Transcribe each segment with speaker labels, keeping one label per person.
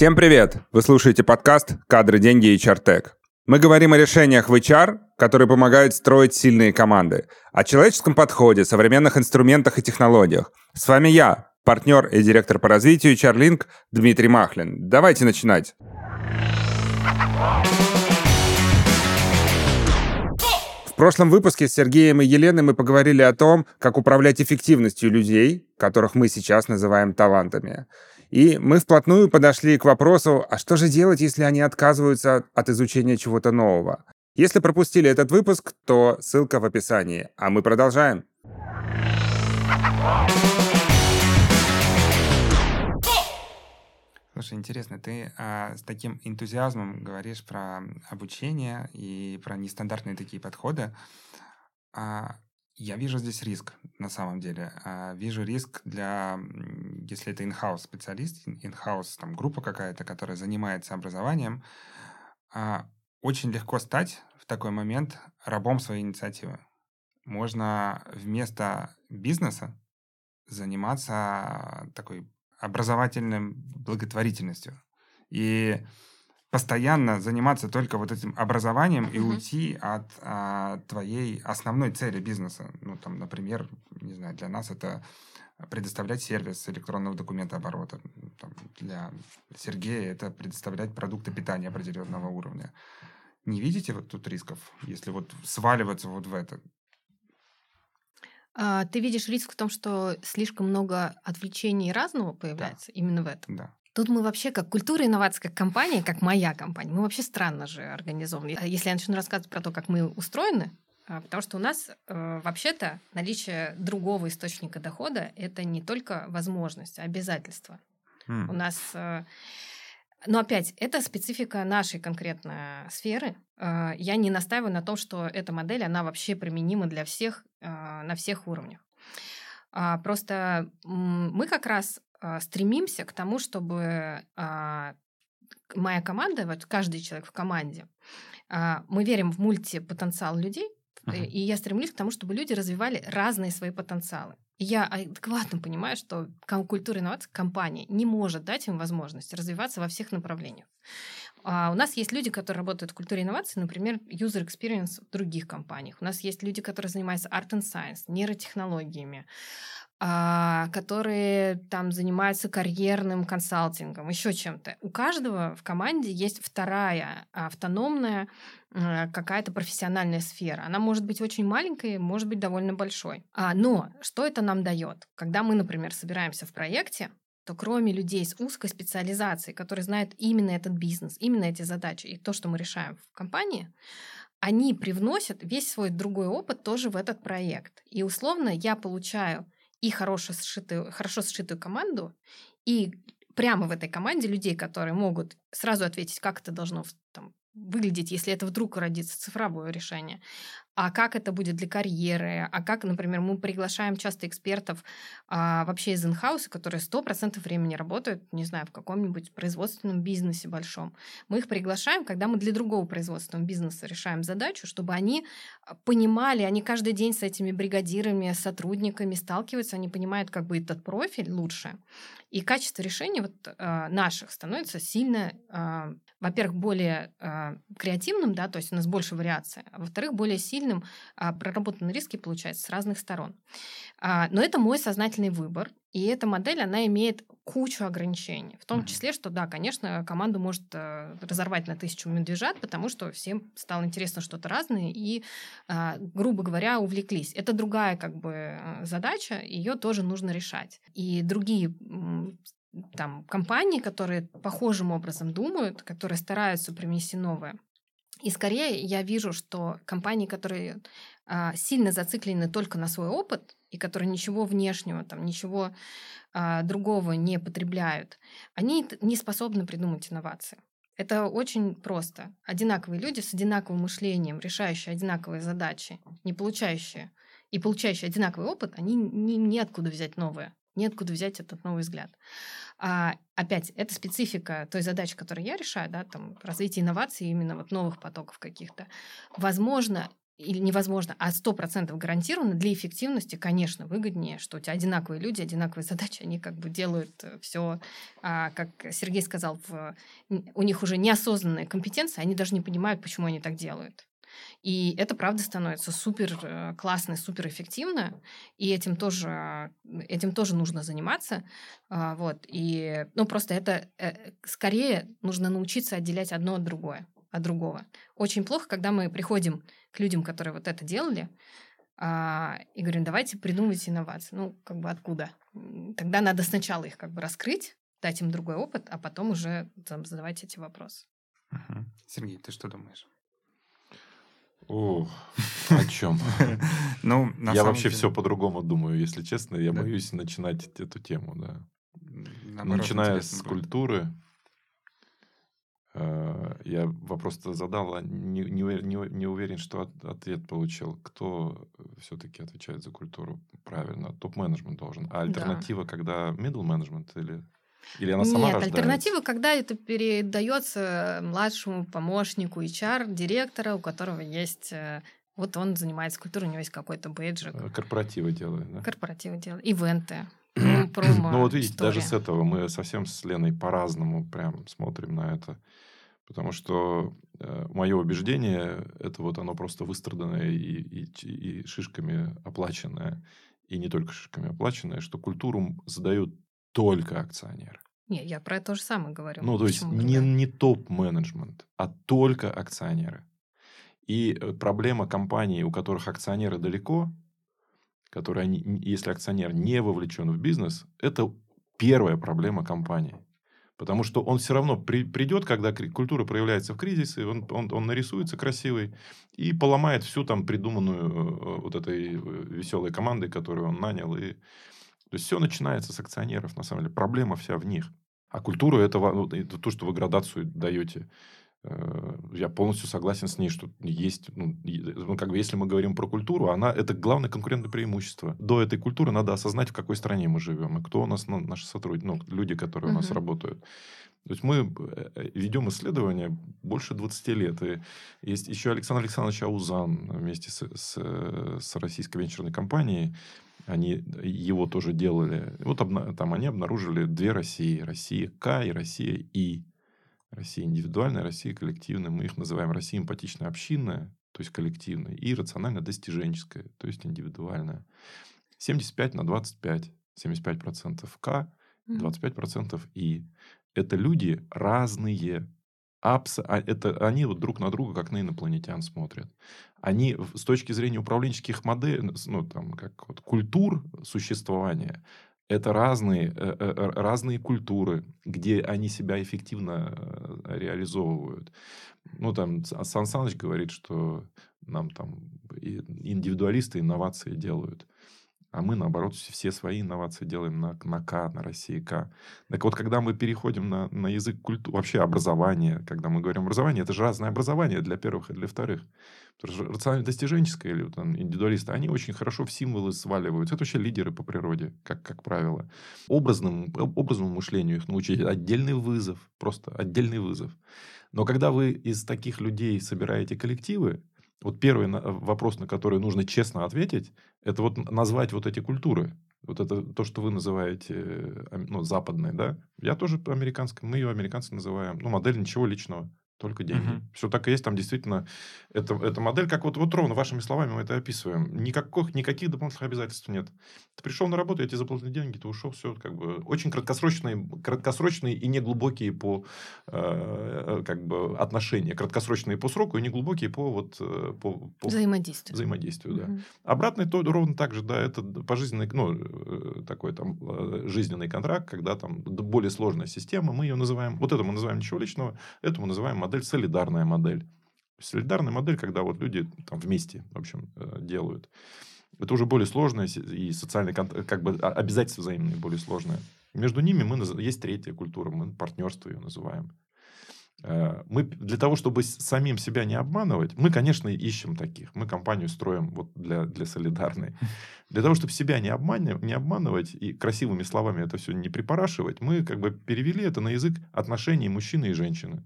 Speaker 1: Всем привет! Вы слушаете подкаст «Кадры, деньги и чартек». Мы говорим о решениях в HR, которые помогают строить сильные команды, о человеческом подходе, современных инструментах и технологиях. С вами я, партнер и директор по развитию HR Дмитрий Махлин. Давайте начинать. В прошлом выпуске с Сергеем и Еленой мы поговорили о том, как управлять эффективностью людей, которых мы сейчас называем талантами. И мы вплотную подошли к вопросу, а что же делать, если они отказываются от изучения чего-то нового? Если пропустили этот выпуск, то ссылка в описании. А мы продолжаем. Слушай, интересно, ты а, с таким энтузиазмом говоришь про обучение и про нестандартные такие подходы. А я вижу здесь риск, на самом деле. А, вижу риск для, если это in-house специалист, in-house там, группа какая-то, которая занимается образованием, а, очень легко стать в такой момент рабом своей инициативы. Можно вместо бизнеса заниматься такой образовательной благотворительностью. И постоянно заниматься только вот этим образованием mm-hmm. и уйти от а, твоей основной цели бизнеса. Ну, там, например, не знаю, для нас это предоставлять сервис электронного документа оборота. Там, для Сергея это предоставлять продукты питания определенного уровня. Не видите вот тут рисков, если вот сваливаться вот в это?
Speaker 2: А, ты видишь риск в том, что слишком много отвлечений разного появляется да. именно в этом?
Speaker 1: Да.
Speaker 2: Тут мы вообще как культура инноваций, как компания, как моя компания, мы вообще странно же организованы. Если я начну рассказывать про то, как мы устроены, а, потому что у нас э, вообще-то наличие другого источника дохода это не только возможность, а обязательство. Mm. У нас э, но опять, это специфика нашей конкретной сферы. Э, я не настаиваю на том, что эта модель, она вообще применима для всех э, на всех уровнях. А, просто мы как раз стремимся к тому, чтобы а, моя команда, вот каждый человек в команде, а, мы верим в мультипотенциал людей, uh-huh. и я стремлюсь к тому, чтобы люди развивали разные свои потенциалы. И я адекватно понимаю, что культура инноваций компания не может дать им возможность развиваться во всех направлениях. А у нас есть люди, которые работают в культуре инноваций, например, user experience в других компаниях. У нас есть люди, которые занимаются art and science, нейротехнологиями. А, которые там занимаются карьерным консалтингом, еще чем-то. У каждого в команде есть вторая автономная э, какая-то профессиональная сфера. Она может быть очень маленькой, может быть довольно большой. А, но что это нам дает? Когда мы, например, собираемся в проекте, то кроме людей с узкой специализацией, которые знают именно этот бизнес, именно эти задачи и то, что мы решаем в компании, они привносят весь свой другой опыт тоже в этот проект. И условно я получаю и хорошо сшитую, хорошо сшитую команду, и прямо в этой команде людей, которые могут сразу ответить, как это должно там, выглядеть, если это вдруг родится цифровое решение, а как это будет для карьеры, а как, например, мы приглашаем часто экспертов а, вообще из инхауса, которые 100% времени работают, не знаю, в каком-нибудь производственном бизнесе большом. Мы их приглашаем, когда мы для другого производственного бизнеса решаем задачу, чтобы они а, понимали, они каждый день с этими бригадирами, сотрудниками сталкиваются, они понимают, как бы этот профиль лучше. И качество решений вот, э, наших становится сильно, э, во-первых, более э, креативным, да, то есть у нас больше вариаций, а во-вторых, более сильным, э, проработанные риски получаются с разных сторон. Э, но это мой сознательный выбор, и эта модель, она имеет кучу ограничений. В том числе, что, да, конечно, команду может э, разорвать на тысячу медвежат, потому что всем стало интересно что-то разное, и, э, грубо говоря, увлеклись. Это другая как бы э, задача, ее тоже нужно решать. И другие там компании, которые похожим образом думают, которые стараются привнести новое. И скорее я вижу, что компании, которые а, сильно зациклены только на свой опыт и которые ничего внешнего, там, ничего а, другого не потребляют, они не способны придумать инновации. Это очень просто. Одинаковые люди с одинаковым мышлением, решающие одинаковые задачи, не получающие и получающие одинаковый опыт, они не, неоткуда взять новое, неоткуда взять этот новый взгляд. А, опять, это специфика той задачи, которую я решаю, да, там, развитие инноваций, именно вот новых потоков каких-то. Возможно, или невозможно, а сто процентов гарантированно для эффективности, конечно, выгоднее, что у тебя одинаковые люди, одинаковые задачи, они как бы делают все, а, как Сергей сказал, в, у них уже неосознанная компетенция, они даже не понимают, почему они так делают. И это, правда, становится супер э, классно, супер эффективно, и этим тоже, этим тоже нужно заниматься. А, вот. И, ну, просто это э, скорее нужно научиться отделять одно от другое от другого. Очень плохо, когда мы приходим к людям, которые вот это делали, а, и говорим, давайте придумывать инновации. Ну, как бы откуда? Тогда надо сначала их как бы раскрыть, дать им другой опыт, а потом уже там, задавать эти вопросы.
Speaker 1: Угу. Сергей, ты что думаешь?
Speaker 3: О, о чем?
Speaker 1: Ну,
Speaker 3: я вообще деле... все по-другому думаю, если честно. Я да. боюсь начинать эту тему, да. Наоборот, Начиная с культуры, Э, я вопрос-то задал, а не, не, не, не уверен, что от, ответ получил. Кто все-таки отвечает за культуру правильно? Топ-менеджмент должен. А альтернатива, да. когда middle management или или она сама
Speaker 2: Нет,
Speaker 3: рождается?
Speaker 2: альтернатива, когда это передается младшему помощнику HR, директора, у которого есть э, вот он занимается культурой, у него есть какой-то бейджик.
Speaker 3: Э, корпоративы делает, да?
Speaker 2: Корпоративы делает. Ивенты.
Speaker 3: Ну вот видите, даже с этого мы совсем с Леной по-разному прям смотрим на это. Потому что э, мое убеждение, это вот оно просто выстраданное и, и, и шишками оплаченное, и не только шишками оплаченное, что культуру задают только акционеры.
Speaker 2: Не, я про это то же самое говорю.
Speaker 3: Ну, то есть не, не топ-менеджмент, а только акционеры. И э, проблема компаний, у которых акционеры далеко, которые, если акционер не вовлечен в бизнес, это первая проблема компании. Потому что он все равно при, придет, когда культура проявляется в кризисе, он, он, он нарисуется красивый и поломает всю там придуманную э, вот этой э, веселой командой, которую он нанял. И... То есть все начинается с акционеров, на самом деле. Проблема вся в них. А культура это, это то, что вы градацию даете. Э, я полностью согласен с ней, что есть, ну, ну, как бы, если мы говорим про культуру, она это главное конкурентное преимущество. До этой культуры надо осознать, в какой стране мы живем и кто у нас ну, наши сотрудники, ну, люди, которые uh-huh. у нас работают. То есть мы э, ведем исследования больше 20 лет. И есть еще Александр Александрович Аузан вместе с, с, с российской венчурной компанией. Они его тоже делали. Вот обна, там они обнаружили две России. Россия К и Россия И. Россия индивидуальная, Россия коллективная. Мы их называем Россия эмпатично-общинная, то есть коллективная, и рационально-достиженческая, то есть индивидуальная. 75 на 25. 75% К, 25% И. Это люди разные. Абс... А это, они вот друг на друга как на инопланетян смотрят. Они с точки зрения управленческих моделей, ну, там, как вот, культур существования, это разные, э, э, э, разные культуры, где они себя эффективно реализовывают. Ну, там Сан Саныч говорит, что нам там индивидуалисты инновации делают. А мы, наоборот, все свои инновации делаем на, на К, на России К. Так вот, когда мы переходим на, на язык культуры, вообще образование, когда мы говорим образование, это же разное образование для первых и для вторых. Потому что рационально-достиженческое или там, индивидуалисты, они очень хорошо в символы сваливаются. Это вообще лидеры по природе, как, как правило. Образному, образному мышлению их научить. Отдельный вызов, просто отдельный вызов. Но когда вы из таких людей собираете коллективы, вот первый вопрос, на который нужно честно ответить, это вот назвать вот эти культуры. Вот это то, что вы называете э, ну, западной, да? Я тоже американской, мы ее американцы называем. Ну, модель ничего личного. Только деньги. Угу. Все так и есть. Там действительно это, эта модель, как вот, вот ровно вашими словами мы это описываем. Никаких, никаких дополнительных обязательств нет. Ты пришел на работу, я тебе заплатил деньги, ты ушел, все как бы очень краткосрочные, краткосрочные и неглубокие по э, как бы отношения, краткосрочные по сроку и неглубокие по вот э, по, по
Speaker 2: взаимодействию.
Speaker 3: Взаимодействию, угу. да. Обратный то ровно так же, да, это пожизненный, ну э, такой там жизненный контракт, когда там более сложная система, мы ее называем, вот это мы называем ничего личного, это мы называем модель, солидарная модель. Солидарная модель, когда вот люди там вместе, в общем, э, делают. Это уже более сложное и социальные как бы а, обязательства взаимные более сложные. Между ними мы, есть третья культура, мы партнерство ее называем. Э, мы для того, чтобы самим себя не обманывать, мы, конечно, ищем таких. Мы компанию строим вот для, для солидарной. Для того, чтобы себя не, обманывать, не обманывать и красивыми словами это все не припорашивать, мы как бы перевели это на язык отношений мужчины и женщины.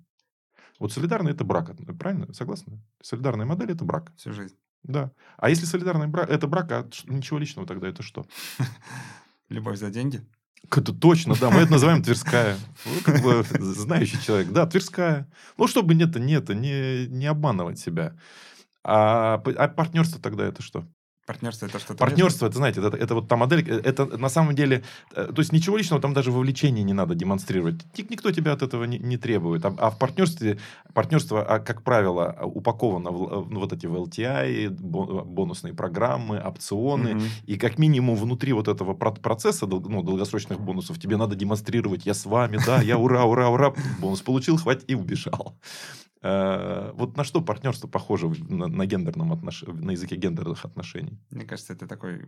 Speaker 3: Вот солидарный это брак, правильно? Согласны? Солидарная модель это брак.
Speaker 1: Всю жизнь.
Speaker 3: Да. А если солидарный брак, это брак, а ничего личного тогда это что?
Speaker 1: Любовь за деньги?
Speaker 3: Это точно, да. Мы это называем Тверская. Ну, как бы, знающий человек. Да, Тверская. Ну, чтобы нет, нет, не, не обманывать себя. А, а партнерство тогда это что?
Speaker 1: Партнерство это что-то.
Speaker 3: Партнерство, это знаете, это, это вот та модель, э, это на самом деле, э, то есть ничего личного там даже вовлечения не надо демонстрировать. Никто тебя от этого не, не требует. А, а в партнерстве, партнерство, а, как правило, упаковано в, ну, вот эти в LTI, бонусные программы, опционы. Mm-hmm. И как минимум внутри вот этого процесса ну, долгосрочных бонусов тебе надо демонстрировать, я с вами, да, я ура, ура, ура, бонус получил, хватит и убежал. Э, вот на что партнерство похоже на, на гендерном отнош... на языке гендерных отношений?
Speaker 1: Мне кажется, это такой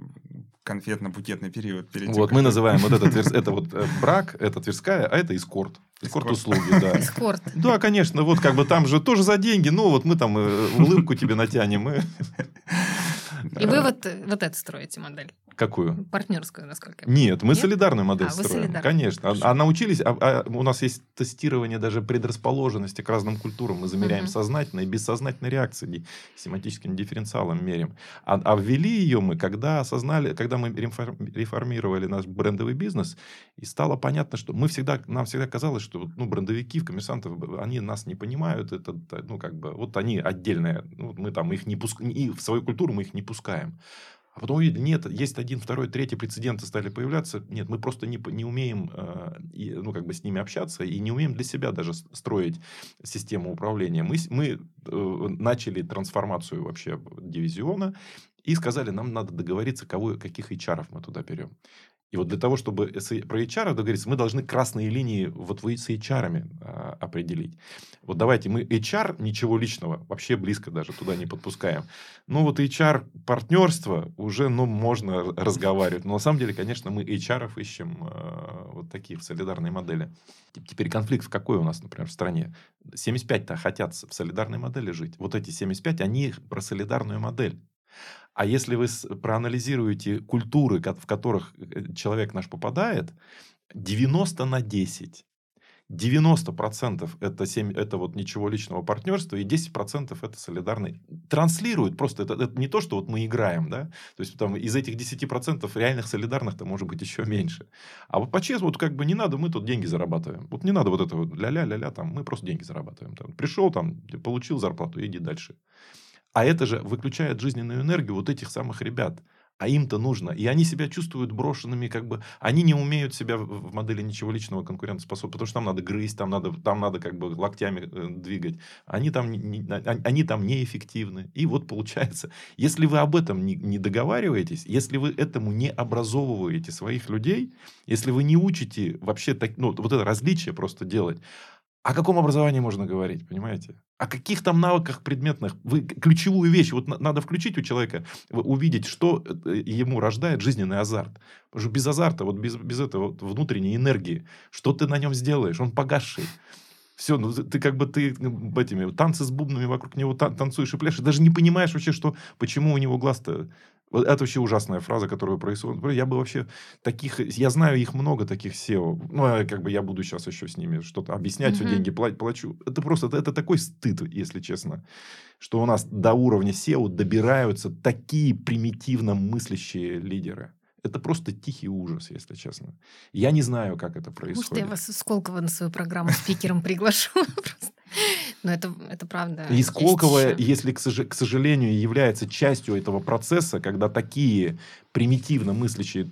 Speaker 1: конфетно-букетный период.
Speaker 3: Перед тем, вот мы называем вот это, это вот э, брак, это Тверская, а это эскорт. Эскорт-услуги, да.
Speaker 2: Эскорт.
Speaker 3: Да, конечно, вот как бы там же тоже за деньги, ну вот мы там э, улыбку тебе натянем.
Speaker 2: И вы вот, вот это строите модель?
Speaker 3: Какую?
Speaker 2: Партнерскую, насколько
Speaker 3: я понимаю. Нет, мы Нет? солидарную модель а, строим. Конечно. А, а научились, а, а, у нас есть тестирование даже предрасположенности к разным культурам. Мы замеряем угу. сознательные и бессознательные реакции, семантическим дифференциалом меряем. А, а ввели ее мы, когда осознали, когда мы реформировали наш брендовый бизнес, и стало понятно, что мы всегда, нам всегда казалось, что ну, брендовики, в коммерсантов, они нас не понимают, это, ну, как бы, вот они отдельные, ну, мы там их не пускаем, и в свою культуру мы их не пускаем. А потом увидели, нет, есть один, второй, третий прецеденты стали появляться. Нет, мы просто не, не умеем э, ну, как бы с ними общаться и не умеем для себя даже строить систему управления. Мы, мы э, начали трансформацию вообще дивизиона и сказали, нам надо договориться, кого, каких HR мы туда берем. И вот для того, чтобы про HR договориться, мы должны красные линии вот вы с HR а, определить. Вот давайте мы HR, ничего личного, вообще близко даже туда не подпускаем. Ну вот HR партнерство уже, ну, можно разговаривать. Но на самом деле, конечно, мы HR ищем э, вот такие в солидарной модели. Теперь конфликт в какой у нас, например, в стране? 75-то хотят в солидарной модели жить. Вот эти 75, они про солидарную модель. А если вы проанализируете культуры, в которых э, человек наш попадает, 90 на 10. 90% это, 7, это вот ничего личного партнерства, и 10% это солидарный. Транслируют просто, это, это не то, что вот мы играем, да, то есть там из этих 10% реальных солидарных-то может быть еще меньше. А вот по-честному, вот как бы не надо, мы тут деньги зарабатываем. Вот не надо вот этого ля-ля-ля-ля, там, мы просто деньги зарабатываем. Там, пришел, там, получил зарплату, иди дальше. А это же выключает жизненную энергию вот этих самых ребят. А им-то нужно. И они себя чувствуют брошенными, как бы... Они не умеют себя в модели ничего личного конкурентоспособности, потому что там надо грызть, там надо, там надо как бы локтями э, двигать. Они там, не, они там неэффективны. И вот получается, если вы об этом не, не договариваетесь, если вы этому не образовываете своих людей, если вы не учите вообще так, ну, вот это различие просто делать, о каком образовании можно говорить, понимаете? О каких там навыках предметных? Вы ключевую вещь, вот надо включить у человека, увидеть, что э, ему рождает жизненный азарт. Потому что без азарта, вот без, без этого вот внутренней энергии, что ты на нем сделаешь? Он погасший. Все, ну ты как бы ты этими танцы с бубнами вокруг него танцуешь и пляшешь, даже не понимаешь вообще, что почему у него глаз-то вот это вообще ужасная фраза, которая происходит. Я бы вообще таких... Я знаю их много, таких SEO. Ну, а как бы я буду сейчас еще с ними что-то объяснять, mm-hmm. все деньги платить, плачу. Это просто... Это, это такой стыд, если честно. Что у нас до уровня SEO добираются такие примитивно мыслящие лидеры. Это просто тихий ужас, если честно. Я не знаю, как это происходит.
Speaker 2: Может, я вас Сколково на свою программу спикером приглашу? Но это, это правда.
Speaker 3: И Сколково, если, к, к сожалению, является частью этого процесса, когда такие примитивно мыслящие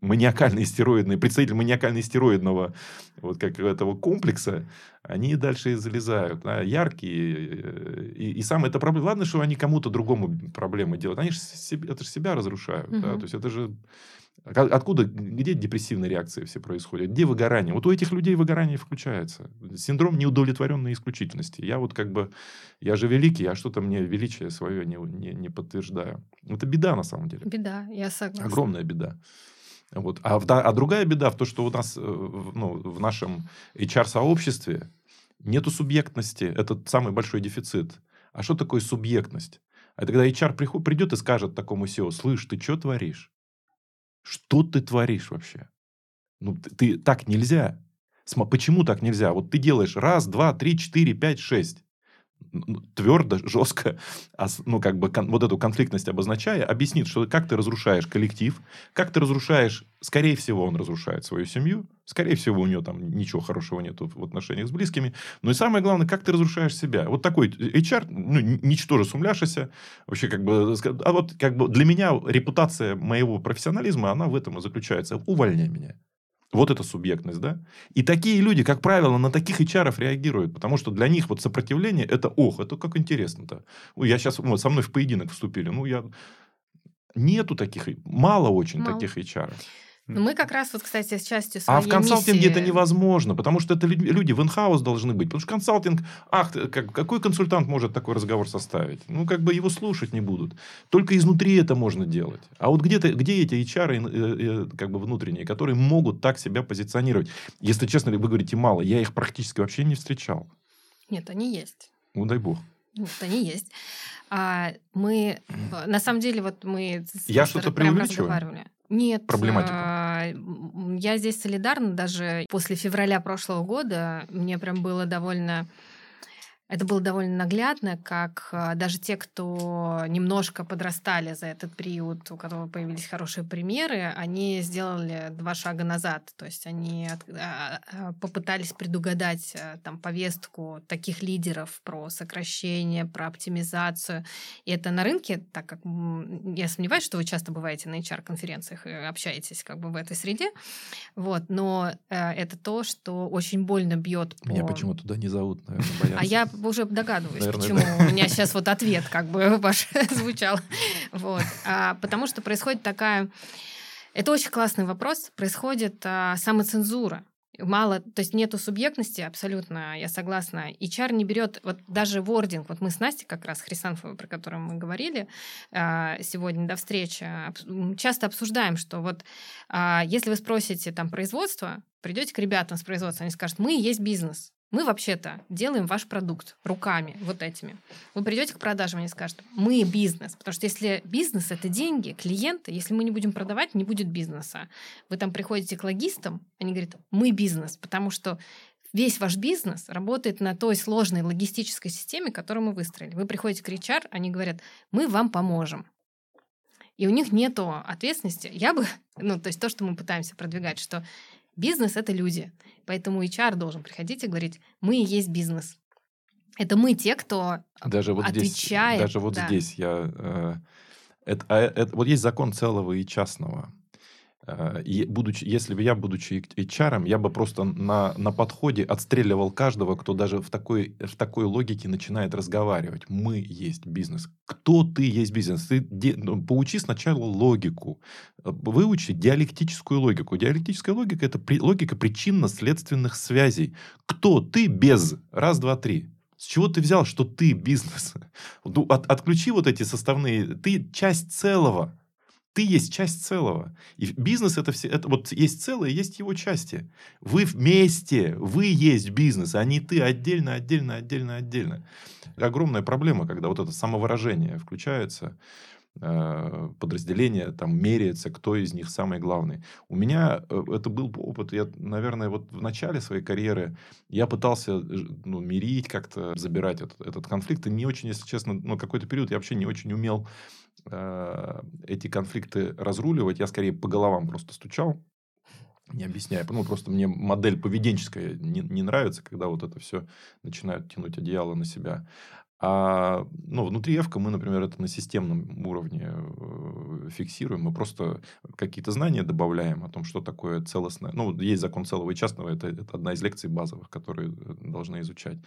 Speaker 3: маниакальные стероидные, представители маниакально-стероидного вот как этого комплекса, они дальше залезают. Да, яркие. И, и самое это проблема. Ладно, что они кому-то другому проблемы делают. Они же себе, это же себя разрушают. Угу. Да? То есть, это же Откуда, где депрессивные реакции все происходят? Где выгорание? Вот у этих людей выгорание включается. Синдром неудовлетворенной исключительности. Я вот как бы, я же великий, а что-то мне величие свое не, не, не подтверждаю. Это беда на самом деле.
Speaker 2: Беда, я согласна.
Speaker 3: Огромная беда. Вот. А, а другая беда в том, что у нас э, ну, в нашем HR-сообществе нету субъектности. Это самый большой дефицит. А что такое субъектность? Это когда HR придет и скажет такому SEO, слышь, ты что творишь? Что ты творишь вообще? Ну, ты, ты так нельзя. Почему так нельзя? Вот ты делаешь раз, два, три, четыре, пять, шесть. Твердо, жестко, ну, как бы, вот эту конфликтность обозначая, объяснит, что как ты разрушаешь коллектив, как ты разрушаешь, скорее всего, он разрушает свою семью, скорее всего, у него там ничего хорошего нету в отношениях с близкими, но и самое главное, как ты разрушаешь себя. Вот такой HR, ну, ничтоже сумляшися, вообще, как бы, а вот, как бы, для меня репутация моего профессионализма, она в этом и заключается. Увольняй меня. Вот эта субъектность, да? И такие люди, как правило, на таких HR реагируют, потому что для них вот сопротивление это, ох, это как интересно-то. Я сейчас, вот, со мной в поединок вступили, ну, я... Нету таких, мало очень мало. таких HR.
Speaker 2: Ну, мы как раз вот, кстати, с частью своей
Speaker 3: А в консалтинге миссии... это невозможно, потому что это люди в инхаус должны быть. Потому что консалтинг, ах, как, какой консультант может такой разговор составить? Ну, как бы его слушать не будут. Только изнутри это можно делать. А вот где-то, где эти HR, э, э, как бы внутренние, которые могут так себя позиционировать? Если честно, вы говорите мало, я их практически вообще не встречал.
Speaker 2: Нет, они есть.
Speaker 3: Ну, дай бог.
Speaker 2: Нет, они есть. А мы, на самом деле, вот мы...
Speaker 3: Я что-то преувеличиваю?
Speaker 2: Нет.
Speaker 3: Проблематику.
Speaker 2: Я здесь солидарна. Даже после февраля прошлого года мне прям было довольно это было довольно наглядно, как а, даже те, кто немножко подрастали за этот период, у которого появились хорошие примеры, они сделали два шага назад. То есть они а, а, попытались предугадать там, повестку таких лидеров про сокращение, про оптимизацию. И это на рынке, так как я сомневаюсь, что вы часто бываете на HR-конференциях и общаетесь как бы в этой среде. Вот. Но это то, что очень больно бьет
Speaker 3: по... Меня почему туда не зовут, наверное, боятся.
Speaker 2: А я уже догадываюсь, Наверное, почему да. у меня сейчас вот ответ как бы ваш звучал. Вот. А, потому что происходит такая... Это очень классный вопрос. Происходит а, самоцензура. Мало, то есть нету субъектности абсолютно, я согласна. И чар не берет, вот даже вординг, вот мы с Настей как раз, Хрисанфовой, про которую мы говорили а, сегодня до встречи, часто обсуждаем, что вот а, если вы спросите там производство, придете к ребятам с производства, они скажут, мы есть бизнес. Мы вообще-то делаем ваш продукт руками, вот этими. Вы придете к продажам, они скажут, мы бизнес. Потому что если бизнес — это деньги, клиенты, если мы не будем продавать, не будет бизнеса. Вы там приходите к логистам, они говорят, мы бизнес, потому что весь ваш бизнес работает на той сложной логистической системе, которую мы выстроили. Вы приходите к HR, они говорят, мы вам поможем. И у них нет ответственности. Я бы, ну, то есть то, что мы пытаемся продвигать, что Бизнес — это люди. Поэтому HR должен приходить и говорить, мы и есть бизнес. Это мы те, кто
Speaker 3: даже вот
Speaker 2: отвечает.
Speaker 3: Здесь, даже вот да. здесь я... Э, это, а, это, вот есть закон целого и частного. Э, и будучи, если бы я, будучи HR, я бы просто на, на подходе отстреливал каждого, кто даже в такой, в такой логике начинает разговаривать. Мы есть бизнес. Кто ты есть бизнес? Ты де, ну, поучи сначала логику. Э, выучи диалектическую логику. Диалектическая логика – это при, логика причинно-следственных связей. Кто ты без? Раз, два, три. С чего ты взял, что ты бизнес? От, отключи вот эти составные. Ты часть целого ты есть часть целого. И бизнес это все, это вот есть целое, есть его части. Вы вместе, вы есть бизнес, а не ты отдельно, отдельно, отдельно, отдельно. Огромная проблема, когда вот это самовыражение включается, э, подразделение там меряется, кто из них самый главный. У меня э, это был опыт, я, наверное, вот в начале своей карьеры я пытался ну, мирить как-то, забирать этот, этот конфликт, и не очень, если честно, ну, какой-то период я вообще не очень умел Э, эти конфликты разруливать, я скорее по головам просто стучал, не объясняя. Ну, просто мне модель поведенческая не, не нравится, когда вот это все начинают тянуть одеяло на себя. А ну, внутри Эвка мы, например, это на системном уровне э, фиксируем. Мы просто какие-то знания добавляем о том, что такое целостное. Ну, есть закон целого и частного. Это, это одна из лекций базовых, которые э, должны изучать.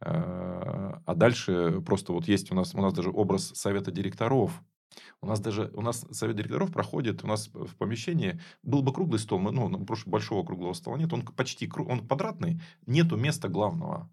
Speaker 3: А дальше просто вот есть у нас, у нас даже образ совета директоров, у нас даже, у нас совет директоров проходит, у нас в помещении был бы круглый стол, мы, ну, большого круглого стола нет, он почти, он квадратный, нету места главного.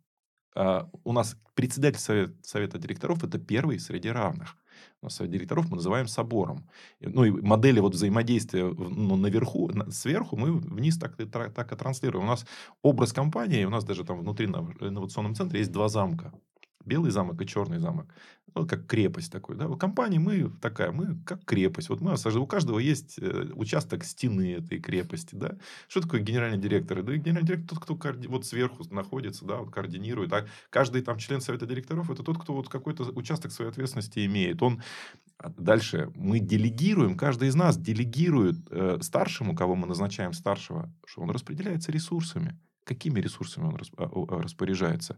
Speaker 3: А у нас председатель совет, совета директоров это первый среди равных. У нас совет директоров мы называем собором. Ну, и модели вот взаимодействия ну, наверху, сверху мы вниз так, так, и транслируем. У нас образ компании, у нас даже там внутри на инновационном центре есть два замка белый замок и черный замок. Ну, как крепость такой. Да? В компании мы такая, мы как крепость. Вот мы у каждого есть э, участок стены этой крепости. Да? Что такое генеральный директор? Да, генеральный директор тот, кто вот сверху находится, да, вот координирует. А каждый там член совета директоров это тот, кто вот какой-то участок своей ответственности имеет. Он а дальше мы делегируем, каждый из нас делегирует э, старшему, кого мы назначаем старшего, что он распределяется ресурсами какими ресурсами он распоряжается.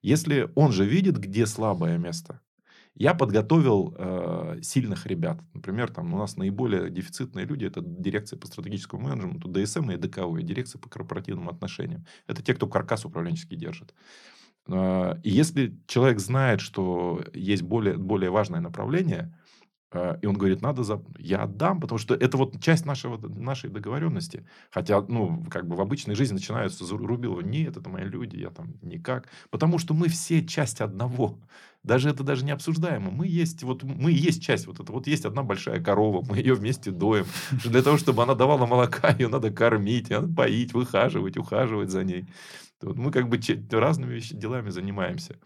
Speaker 3: Если он же видит, где слабое место, я подготовил э, сильных ребят. Например, там у нас наиболее дефицитные люди это дирекция по стратегическому менеджменту, ДСМ и ДКО, и дирекция по корпоративным отношениям. Это те, кто каркас управленческий держит. Э, и если человек знает, что есть более, более важное направление, и он говорит, надо за... Я отдам, потому что это вот часть нашего, нашей договоренности. Хотя, ну, как бы в обычной жизни начинаются зарубилова. Нет, это мои люди, я там никак. Потому что мы все часть одного. Даже это даже не обсуждаемо. Мы есть, вот мы есть часть вот это. Вот есть одна большая корова, мы ее вместе доем. Для того, чтобы она давала молока, ее надо кормить, надо поить, выхаживать, ухаживать за ней. Вот мы как бы разными делами занимаемся.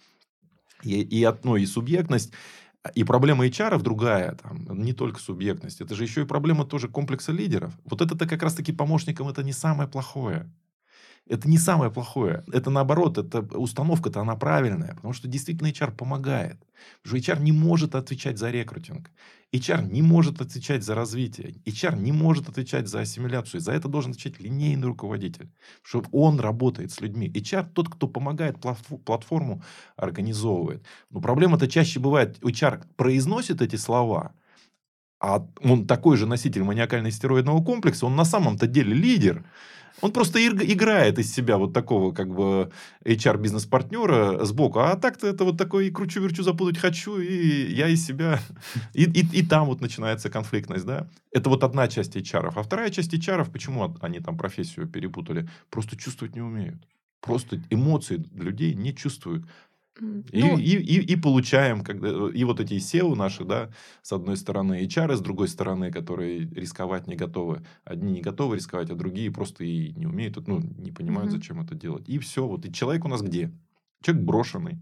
Speaker 3: И, и, ну, и субъектность и проблема HR другая, там, не только субъектность, это же еще и проблема тоже комплекса лидеров. Вот это-то как раз-таки помощникам это не самое плохое. Это не самое плохое. Это наоборот, это установка-то она правильная, потому что действительно HR помогает. Потому что HR не может отвечать за рекрутинг. HR не может отвечать за развитие. HR не может отвечать за ассимиляцию. За это должен отвечать линейный руководитель. Чтобы он работает с людьми. HR тот, кто помогает платформу организовывает. Но проблема-то чаще бывает, HR произносит эти слова, а он такой же носитель маниакально-стероидного комплекса, он на самом-то деле лидер. Он просто играет из себя вот такого как бы HR-бизнес-партнера сбоку. А так-то это вот такой кручу-верчу запутать хочу, и я из себя... И, и, и там вот начинается конфликтность, да. Это вот одна часть HR. А вторая часть HR, почему они там профессию перепутали? Просто чувствовать не умеют. Просто эмоции людей не чувствуют. И, ну, и, и, и получаем, когда, и вот эти SEO наши, да, с одной стороны, HR, с другой стороны, которые рисковать не готовы. Одни не готовы рисковать, а другие просто и не умеют, ну, не понимают, угу. зачем это делать. И все, вот, и человек у нас где? Человек брошенный.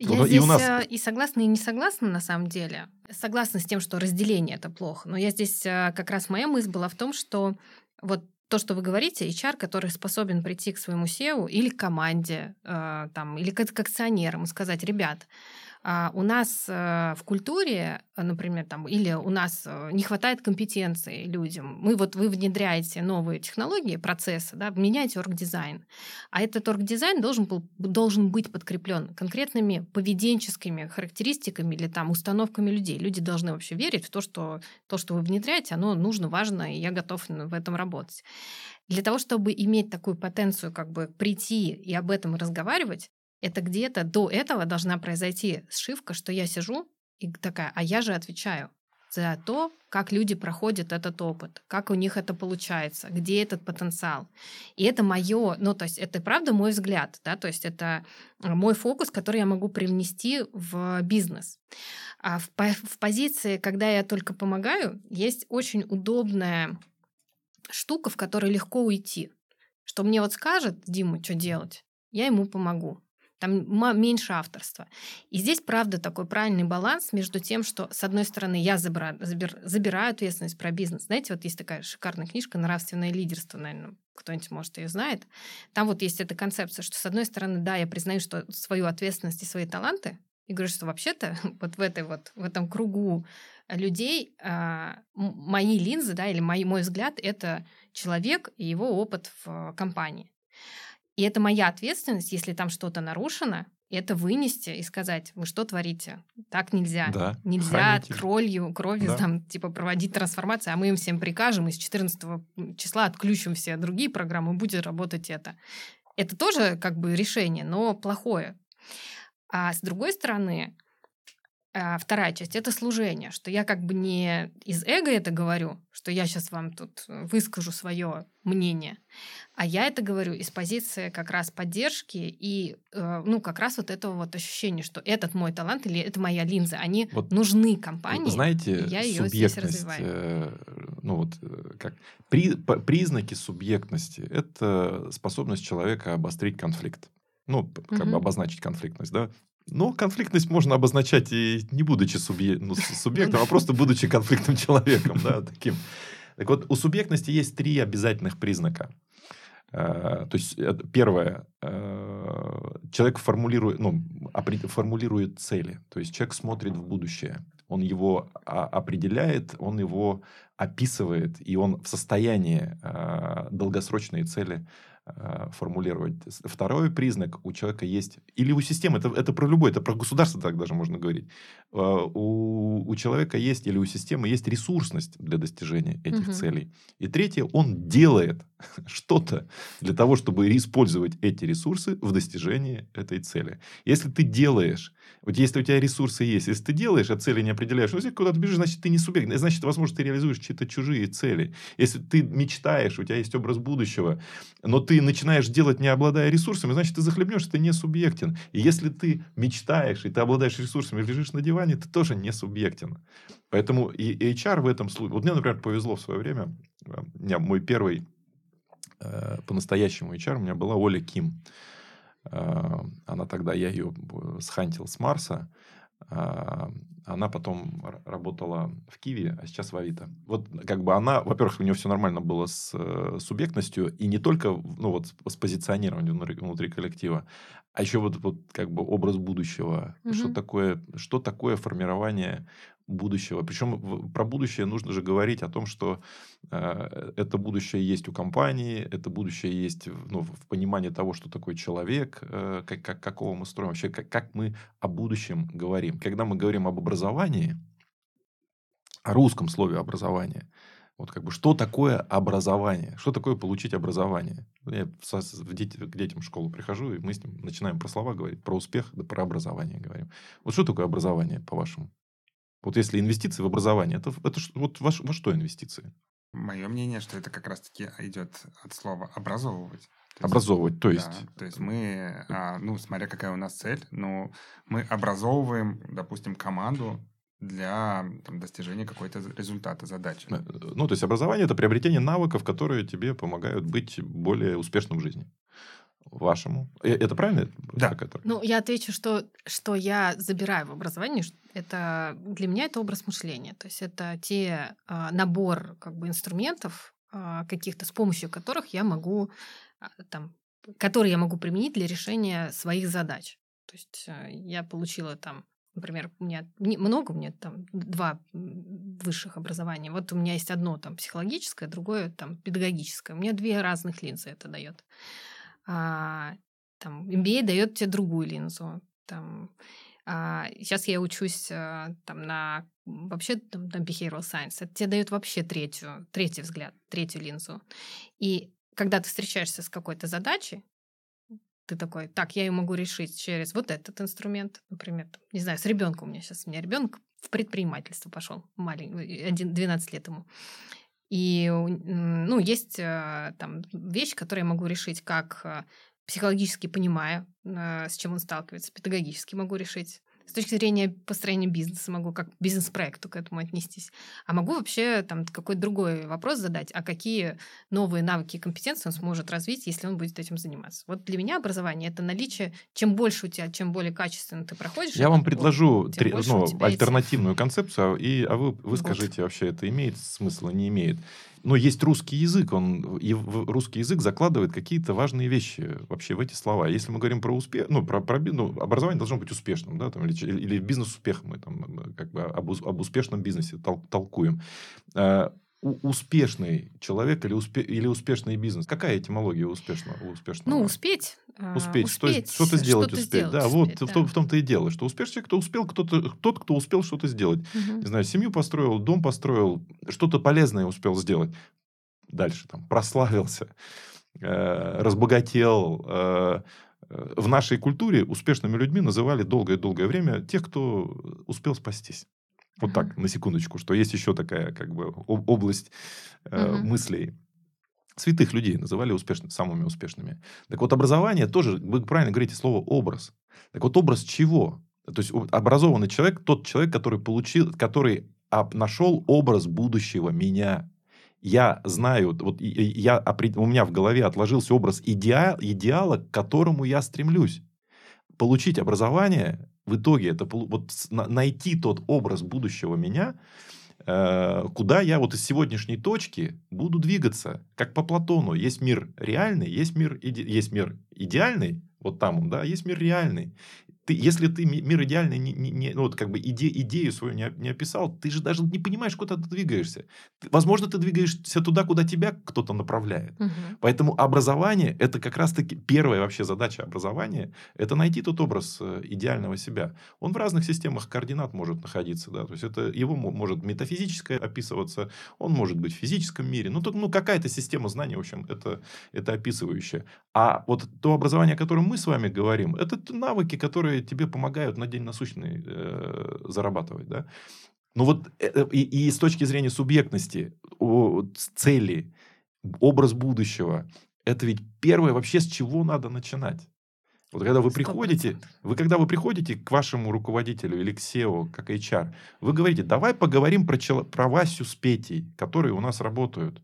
Speaker 2: Я вот, здесь и, у нас... Э, и согласна, и не согласна на самом деле. Согласна с тем, что разделение это плохо. Но я здесь э, как раз моя мысль была в том, что вот то, что вы говорите, HR, который способен прийти к своему SEO или к команде, э, там, или к, к акционерам и сказать, ребят, у нас э, в культуре, э, например, там, или у нас э, не хватает компетенции людям. Мы вот вы внедряете новые технологии, процессы, да, меняете оргдизайн. А этот оргдизайн должен, был, должен быть подкреплен конкретными поведенческими характеристиками или там установками людей. Люди должны вообще верить в то, что то, что вы внедряете, оно нужно, важно, и я готов в этом работать. Для того, чтобы иметь такую потенцию, как бы прийти и об этом разговаривать, это где-то до этого должна произойти сшивка, что я сижу и такая, а я же отвечаю за то, как люди проходят этот опыт, как у них это получается, где этот потенциал. И это мое, ну, то есть это правда мой взгляд, да, то есть это мой фокус, который я могу привнести в бизнес. А в, в позиции, когда я только помогаю, есть очень удобная штука, в которой легко уйти. Что мне вот скажет Дима, что делать, я ему помогу там меньше авторства. И здесь, правда, такой правильный баланс между тем, что, с одной стороны, я забираю, забираю ответственность про бизнес. Знаете, вот есть такая шикарная книжка «Нравственное лидерство», наверное, кто-нибудь, может, ее знает. Там вот есть эта концепция, что, с одной стороны, да, я признаю, что свою ответственность и свои таланты, и говорю, что вообще-то вот в, этой вот, в этом кругу людей а, мои линзы, да, или мой, мой взгляд, это человек и его опыт в компании. И это моя ответственность, если там что-то нарушено, это вынести и сказать, вы что творите? Так нельзя. Да, нельзя хранитель. кровью, кровью да. там, типа, проводить трансформацию, а мы им всем прикажем, и с 14 числа отключим все другие программы, будет работать это. Это тоже как бы решение, но плохое. А с другой стороны, а вторая часть это служение, что я как бы не из эго это говорю, что я сейчас вам тут э, выскажу свое мнение, а я это говорю из позиции как раз поддержки и э, ну как раз вот этого вот ощущения, что этот мой талант или это моя линза, они вот, нужны компании.
Speaker 3: Знаете, я ее здесь развиваю. Э, ну вот как при, признаки субъектности это способность человека обострить конфликт, ну как угу. бы обозначить конфликтность, да Но конфликтность можно обозначать и не будучи субъе... ну, субъектом, а просто будучи конфликтным человеком, да, таким. Так вот, у субъектности есть три обязательных признака. Э, то есть, первое, э, человек формулирует, ну, формулирует цели. То есть, человек смотрит в будущее. Он его определяет, он его описывает, и он в состоянии э, долгосрочные цели Э, формулировать. Второй признак у человека есть, или у системы, это, это про любой, это про государство так даже можно говорить. Э, у, у человека есть, или у системы есть ресурсность для достижения этих угу. целей. И третье, он делает что-то для того, чтобы использовать эти ресурсы в достижении этой цели. Если ты делаешь, вот если у тебя ресурсы есть, если ты делаешь, а цели не определяешь, ну, если куда-то бежишь, значит, ты не субъект, значит, возможно, ты реализуешь чьи-то чужие цели. Если ты мечтаешь, у тебя есть образ будущего, но ты начинаешь делать, не обладая ресурсами, значит, ты захлебнешься, ты не субъектен. И если ты мечтаешь, и ты обладаешь ресурсами, лежишь на диване, ты тоже не субъектен. Поэтому и HR в этом случае... Вот мне, например, повезло в свое время. У меня мой первый э, по-настоящему HR у меня была Оля Ким. Э, она тогда, я ее схантил с Марса. Э, она потом работала в Киеве, а сейчас в Авито. Вот как бы она, во-первых, у нее все нормально было с э, субъектностью, и не только ну, вот, с позиционированием внутри, внутри коллектива, а еще вот, вот как бы образ будущего. Угу. Что, такое, что такое формирование будущего. Причем про будущее нужно же говорить о том, что э, это будущее есть у компании, это будущее есть ну, в понимании того, что такое человек, э, как, как, какого мы строим, вообще как, как мы о будущем говорим. Когда мы говорим об образовании, о русском слове образование, вот как бы что такое образование? Что такое получить образование? Я в дети, к детям в школу прихожу, и мы с ним начинаем про слова говорить, про успех, да про образование говорим. Вот что такое образование, по-вашему? Вот если инвестиции в образование, это, это вот во, во что инвестиции?
Speaker 1: Мое мнение, что это как раз-таки идет от слова образовывать.
Speaker 3: То образовывать, есть, то есть?
Speaker 1: Да, то есть мы, а, ну, смотря какая у нас цель, ну, мы образовываем, допустим, команду для там, достижения какой-то результата, задачи. Э,
Speaker 3: ну, то есть образование – это приобретение навыков, которые тебе помогают быть более успешным в жизни вашему. Э, это правильно?
Speaker 1: Да.
Speaker 2: Ну, я отвечу, что, что я забираю в образовании, это для меня это образ мышления. То есть это те а, набор как бы инструментов а, каких-то, с помощью которых я могу а, там, которые я могу применить для решения своих задач. То есть а, я получила там Например, у меня много, у меня там два высших образования. Вот у меня есть одно там психологическое, другое там педагогическое. У меня две разных линзы это дает. А, там MBA дает тебе другую линзу. Там, а, сейчас я учусь а, там на вообще там, на behavioral science. Это тебе дает вообще третью, третий взгляд, третью линзу. И когда ты встречаешься с какой-то задачей, ты такой, так, я ее могу решить через вот этот инструмент, например, там, не знаю, с ребенком у меня сейчас, у меня ребенок в предпринимательство пошел, маленький, 12 лет ему. И, ну, есть э, там вещи, которые я могу решить как э, психологически понимая, э, с чем он сталкивается, педагогически могу решить, с точки зрения построения бизнеса могу как бизнес-проекту к этому отнестись. А могу вообще там какой-то другой вопрос задать, а какие новые навыки и компетенции он сможет развить, если он будет этим заниматься. Вот для меня образование — это наличие, чем больше у тебя, чем более качественно ты проходишь.
Speaker 3: Я вам предложу три, ну, альтернативную этих... концепцию, и, а вы, вы скажите вообще, это имеет смысл или не имеет. Но есть русский язык, он, и русский язык закладывает какие-то важные вещи вообще в эти слова. Если мы говорим про успех, ну, про, про ну, образование должно быть успешным, да, там, или, или бизнес-успех, мы там как бы об, об успешном бизнесе тол, толкуем. Э, успешный человек или, успе, или успешный бизнес? Какая этимология успешного? успешного?
Speaker 2: Ну, успеть.
Speaker 3: А, успеть, успеть что, что-то сделать, что-то успеть. Сделать, да, успеть, вот да. В, в том-то и дело, что успешный кто успел, кто-то, тот, кто успел что-то сделать. Угу. Не знаю, семью построил, дом построил, что-то полезное успел сделать. Дальше там прославился, э, разбогател. Э, в нашей культуре успешными людьми называли долгое-долгое время тех, кто успел спастись. Вот так, на секундочку, что есть еще такая как бы область э, мыслей. Святых людей называли успешными, самыми успешными. Так вот, образование тоже, вы правильно говорите слово образ. Так вот, образ чего? То есть, образованный человек, тот человек, который получил, который нашел образ будущего меня. Я знаю, вот я, у меня в голове отложился образ идеал, идеала, к которому я стремлюсь получить образование, в итоге это вот найти тот образ будущего меня, э, куда я вот из сегодняшней точки буду двигаться, как по Платону. Есть мир реальный, есть мир, иде, есть мир идеальный, вот там он, да, есть мир реальный ты, если ты мир идеальный, не, не, не, ну, вот как бы иде, идею свою не, не описал, ты же даже не понимаешь, куда ты двигаешься. Возможно, ты двигаешься туда, куда тебя кто-то направляет. Угу. Поэтому образование – это как раз-таки первая вообще задача образования – это найти тот образ э, идеального себя. Он в разных системах координат может находиться. Да? То есть, это его может метафизическое описываться, он может быть в физическом мире. Ну, тут, ну какая-то система знаний, в общем, это, это описывающая. А вот то образование, о котором мы с вами говорим, это навыки, которые тебе помогают на день насущный э, зарабатывать, да. Ну вот э, и, и с точки зрения субъектности, о, цели, образ будущего, это ведь первое вообще с чего надо начинать. Вот когда вы приходите, вы когда вы приходите к вашему руководителю или к SEO, как HR, вы говорите, давай поговорим про, чел, про Васю с Петей, которые у нас работают.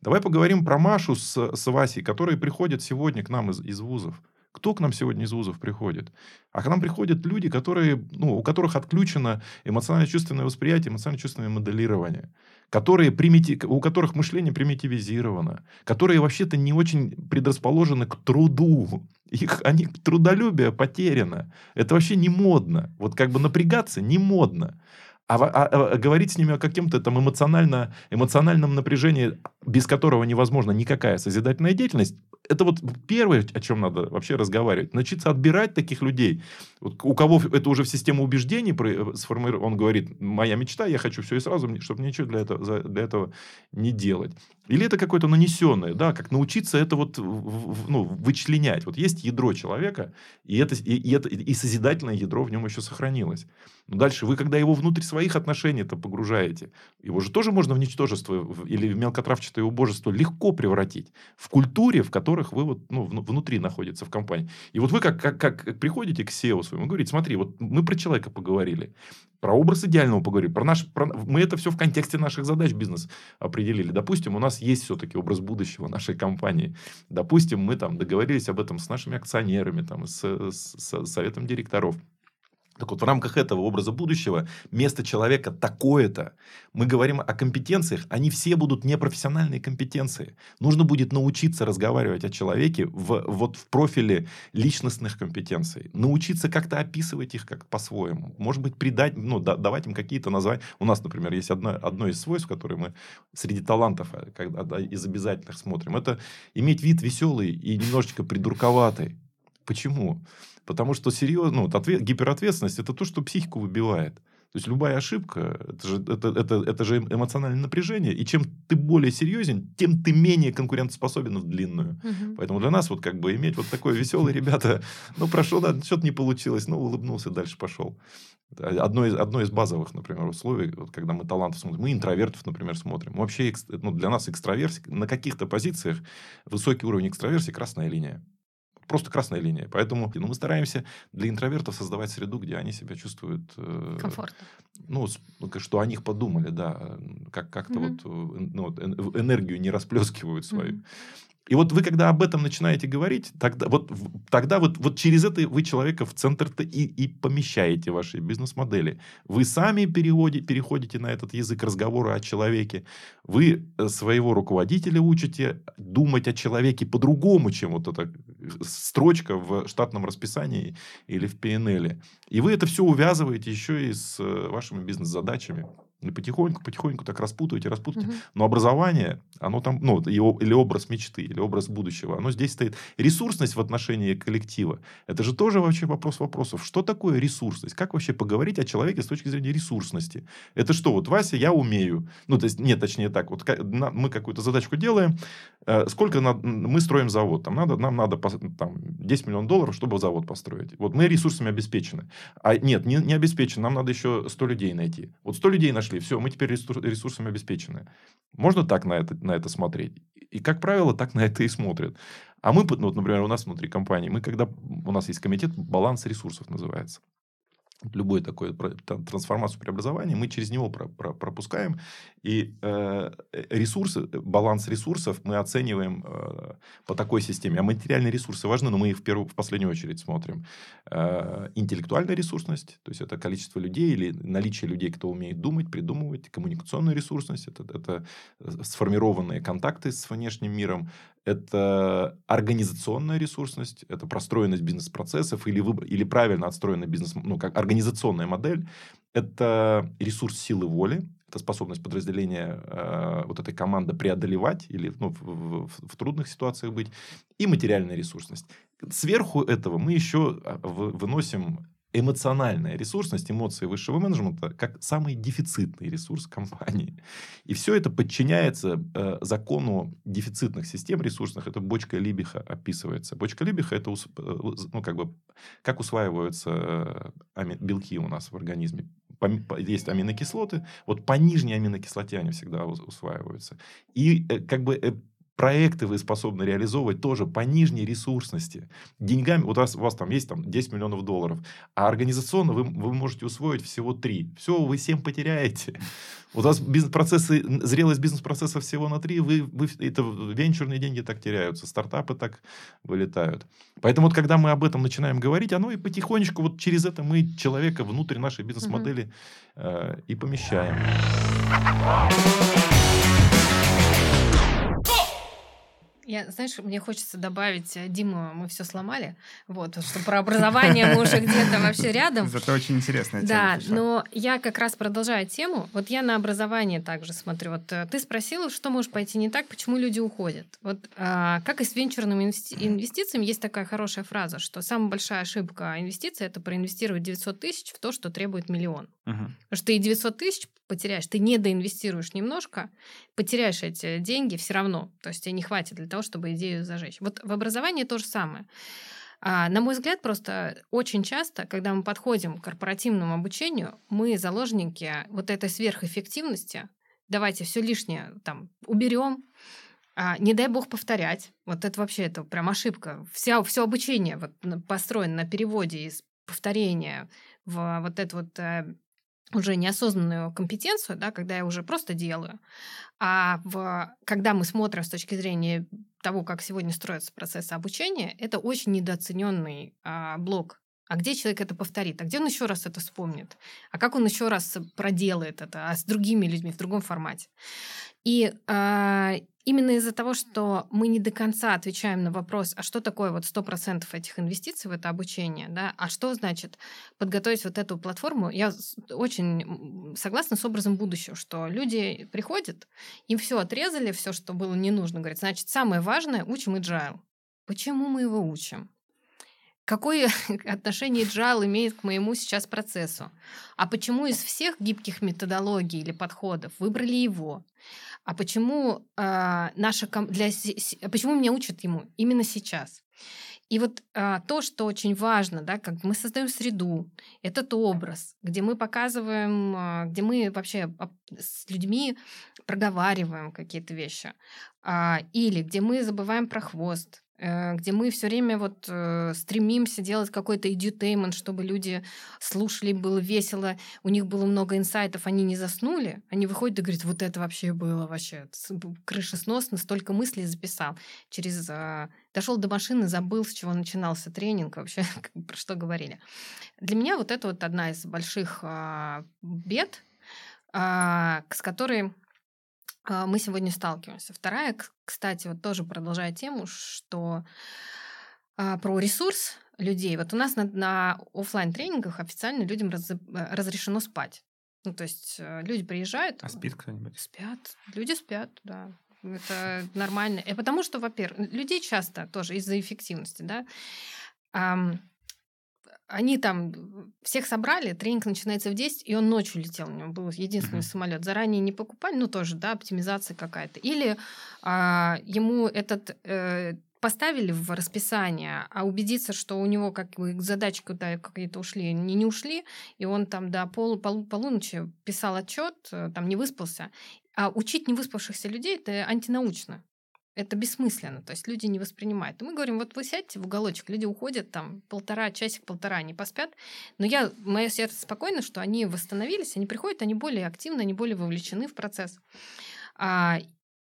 Speaker 3: Давай поговорим про Машу с, с Васей, которые приходят сегодня к нам из, из вузов. Кто к нам сегодня из вузов приходит? А к нам приходят люди, которые, ну, у которых отключено эмоционально-чувственное восприятие, эмоционально-чувственное моделирование, которые примити... у которых мышление примитивизировано, которые вообще-то не очень предрасположены к труду. Их, они трудолюбие потеряно. Это вообще не модно. Вот как бы напрягаться не модно. А, а, а говорить с ними о каком-то там эмоционально, эмоциональном напряжении, без которого невозможна никакая созидательная деятельность, это вот первое, о чем надо вообще разговаривать. Начаться отбирать таких людей. Вот у кого это уже в систему убеждений э, сформировано, он говорит, моя мечта, я хочу все и сразу, чтобы ничего для этого, для этого не делать. Или это какое-то нанесенное, да, как научиться это вот ну, вычленять. Вот есть ядро человека, и, это, и, и, это, и созидательное ядро в нем еще сохранилось. Но дальше вы, когда его внутрь своих отношений это погружаете, его же тоже можно в ничтожество или в мелкотравчатое убожество легко превратить. В культуре, в которых вы вот, ну, внутри находится в компании. И вот вы как, как, как приходите к SEO своему, говорите, смотри, вот мы про человека поговорили, про образ идеального поговорили, про наш, про, мы это все в контексте наших задач бизнес определили. Допустим, у нас есть все-таки образ будущего нашей компании. Допустим, мы там договорились об этом с нашими акционерами, там, с, с, с советом директоров. Так вот, в рамках этого образа будущего место человека такое-то. Мы говорим о компетенциях, они все будут непрофессиональные компетенции. Нужно будет научиться разговаривать о человеке в, вот в профиле личностных компетенций. Научиться как-то описывать их как по-своему. Может быть, придать, ну, да, давать им какие-то названия. У нас, например, есть одно, одно из свойств, которые мы среди талантов э, когда, из обязательных смотрим. Это иметь вид веселый и немножечко придурковатый. Почему? Потому что серьезно, ну, ответ, гиперответственность это то, что психику выбивает. То есть любая ошибка это же, это, это, это же эмоциональное напряжение. И чем ты более серьезен, тем ты менее конкурентоспособен в длинную. Угу. Поэтому для нас вот как бы иметь вот такое веселое, ребята, ну прошел, да, что-то не получилось, ну улыбнулся, дальше пошел. Одно из, одно из базовых, например, условий, вот, когда мы талантов смотрим, мы интровертов, например, смотрим. Вообще, ну, для нас экстраверсия, на каких-то позициях высокий уровень экстраверсии – красная линия просто красная линия. Поэтому ну, мы стараемся для интровертов создавать среду, где они себя чувствуют... Э,
Speaker 2: Комфортно.
Speaker 3: Ну, что о них подумали, да. Как, как-то mm-hmm. вот, э, ну, вот энергию не расплескивают свою. Mm-hmm. И вот вы, когда об этом начинаете говорить, тогда вот, тогда вот, вот через это вы человека в центр-то и, и помещаете ваши бизнес-модели. Вы сами переводите, переходите на этот язык разговора о человеке. Вы э, своего руководителя учите думать о человеке по-другому, чем вот эта э, строчка в штатном расписании или в PNL. И вы это все увязываете еще и с э, вашими бизнес-задачами. И потихоньку, потихоньку так распутываете, распутываете. Угу. Но образование, оно там, ну, или образ мечты, или образ будущего, оно здесь стоит. Ресурсность в отношении коллектива. Это же тоже вообще вопрос вопросов. Что такое ресурсность? Как вообще поговорить о человеке с точки зрения ресурсности? Это что, вот, Вася, я умею. Ну, то есть, нет, точнее так. Вот мы какую-то задачку делаем. Э, сколько надо, мы строим завод? Там надо, нам надо там, 10 миллионов долларов, чтобы завод построить. Вот мы ресурсами обеспечены. А нет, не, не обеспечены. Нам надо еще 100 людей найти. Вот 100 людей нашли нашли, все, мы теперь ресурсами обеспечены. Можно так на это, на это смотреть? И, как правило, так на это и смотрят. А мы, вот, например, у нас внутри компании, мы когда, у нас есть комитет баланс ресурсов называется. Любой такой трансформацию, преобразование, мы через него про, про, пропускаем. И э, ресурсы, баланс ресурсов мы оцениваем э, по такой системе. А материальные ресурсы важны, но мы их в, первую, в последнюю очередь смотрим. Э, интеллектуальная ресурсность, то есть это количество людей или наличие людей, кто умеет думать, придумывать. Коммуникационная ресурсность, это, это сформированные контакты с внешним миром это организационная ресурсность, это простроенность бизнес-процессов или, выбор, или правильно отстроенная бизнес, ну, как организационная модель, это ресурс силы воли, это способность подразделения э, вот этой команды преодолевать или ну, в, в, в трудных ситуациях быть, и материальная ресурсность. Сверху этого мы еще а, выносим эмоциональная ресурсность, эмоции высшего менеджмента как самый дефицитный ресурс компании. И все это подчиняется э, закону дефицитных систем ресурсных. Это бочка Либиха описывается. Бочка Либиха это э, ну, как бы как усваиваются э, белки у нас в организме. Есть аминокислоты, вот по нижней аминокислоте они всегда усваиваются. И э, как бы э, проекты вы способны реализовывать тоже по нижней ресурсности. Деньгами, вот у вас, у вас там есть там 10 миллионов долларов, а организационно вы, вы можете усвоить всего 3. Все, вы 7 потеряете. У вас бизнес-процессы, зрелость бизнес-процесса всего на 3, вы, вы, это венчурные деньги так теряются, стартапы так вылетают. Поэтому вот когда мы об этом начинаем говорить, оно и потихонечку вот через это мы человека внутрь нашей бизнес-модели угу. э, и помещаем.
Speaker 2: Я, знаешь, мне хочется добавить, э, Диму, мы все сломали, вот, что про образование мы уже где-то вообще рядом.
Speaker 1: Зато очень интересная тема.
Speaker 2: Да, но я как раз продолжаю тему. Вот я на образование также смотрю. Вот э, ты спросила, что может пойти не так, почему люди уходят. Вот а, как и с венчурными инвестициями, есть такая хорошая фраза, что самая большая ошибка инвестиций – это проинвестировать 900 тысяч в то, что требует миллион. Угу. Потому что ты 900 тысяч потеряешь, ты не доинвестируешь немножко, потеряешь эти деньги все равно. То есть тебе не хватит для того, чтобы идею зажечь. Вот в образовании то же самое. А, на мой взгляд, просто очень часто, когда мы подходим к корпоративному обучению, мы заложники вот этой сверхэффективности. Давайте все лишнее там уберем, а, не дай бог повторять. Вот это вообще это прям ошибка. Вся, все обучение вот построено на переводе из повторения в вот это вот э, уже неосознанную компетенцию, да, когда я уже просто делаю, а в, когда мы смотрим с точки зрения того, как сегодня строятся процессы обучения, это очень недооцененный а, блок. А где человек это повторит? А где он еще раз это вспомнит? А как он еще раз проделает это? А с другими людьми в другом формате? И а, именно из-за того, что мы не до конца отвечаем на вопрос, а что такое вот 100% этих инвестиций в это обучение, да, а что значит подготовить вот эту платформу, я очень согласна с образом будущего, что люди приходят, им все отрезали, все, что было не нужно, говорят, значит, самое важное, учим agile. Почему мы его учим? Какое отношение agile имеет к моему сейчас процессу? А почему из всех гибких методологий или подходов выбрали его? а почему э, наша для почему меня учат ему именно сейчас? И вот а, то, что очень важно, да, как мы создаем среду, этот образ, где мы показываем, а, где мы вообще с людьми проговариваем какие-то вещи, а, или где мы забываем про хвост, где мы все время вот э, стремимся делать какой-то edutainment, чтобы люди слушали, было весело, у них было много инсайтов, они не заснули, они выходят и говорят, вот это вообще было вообще крыша сносно, столько мыслей записал. Через э, дошел до машины, забыл, с чего начинался тренинг, вообще про что говорили. Для меня вот это вот одна из больших э, бед, э, с которой а, мы сегодня сталкиваемся. Вторая, кстати, вот тоже продолжая тему, что а, про ресурс людей. Вот у нас на, на офлайн тренингах официально людям раз, э, разрешено спать. Ну, то есть э, люди приезжают.
Speaker 1: А спит кто-нибудь?
Speaker 2: Спят. Люди спят, да. Это нормально. И потому что, во-первых, людей часто тоже из-за эффективности, да, они там всех собрали, тренинг начинается в 10, и он ночью летел. У него был единственный uh-huh. самолет. Заранее не покупали, ну тоже, да, оптимизация какая-то. Или а, ему этот э, поставили в расписание, а убедиться, что у него как бы задачи куда какие-то ушли, не, не ушли, и он там до пол, пол, полуночи писал отчет, э, там не выспался. А учить не выспавшихся людей это антинаучно. Это бессмысленно, то есть люди не воспринимают. Мы говорим, вот вы сядьте в уголочек, люди уходят там полтора, часик-полтора, они поспят, но я, мое сердце спокойно, что они восстановились, они приходят, они более активны, они более вовлечены в процесс. А,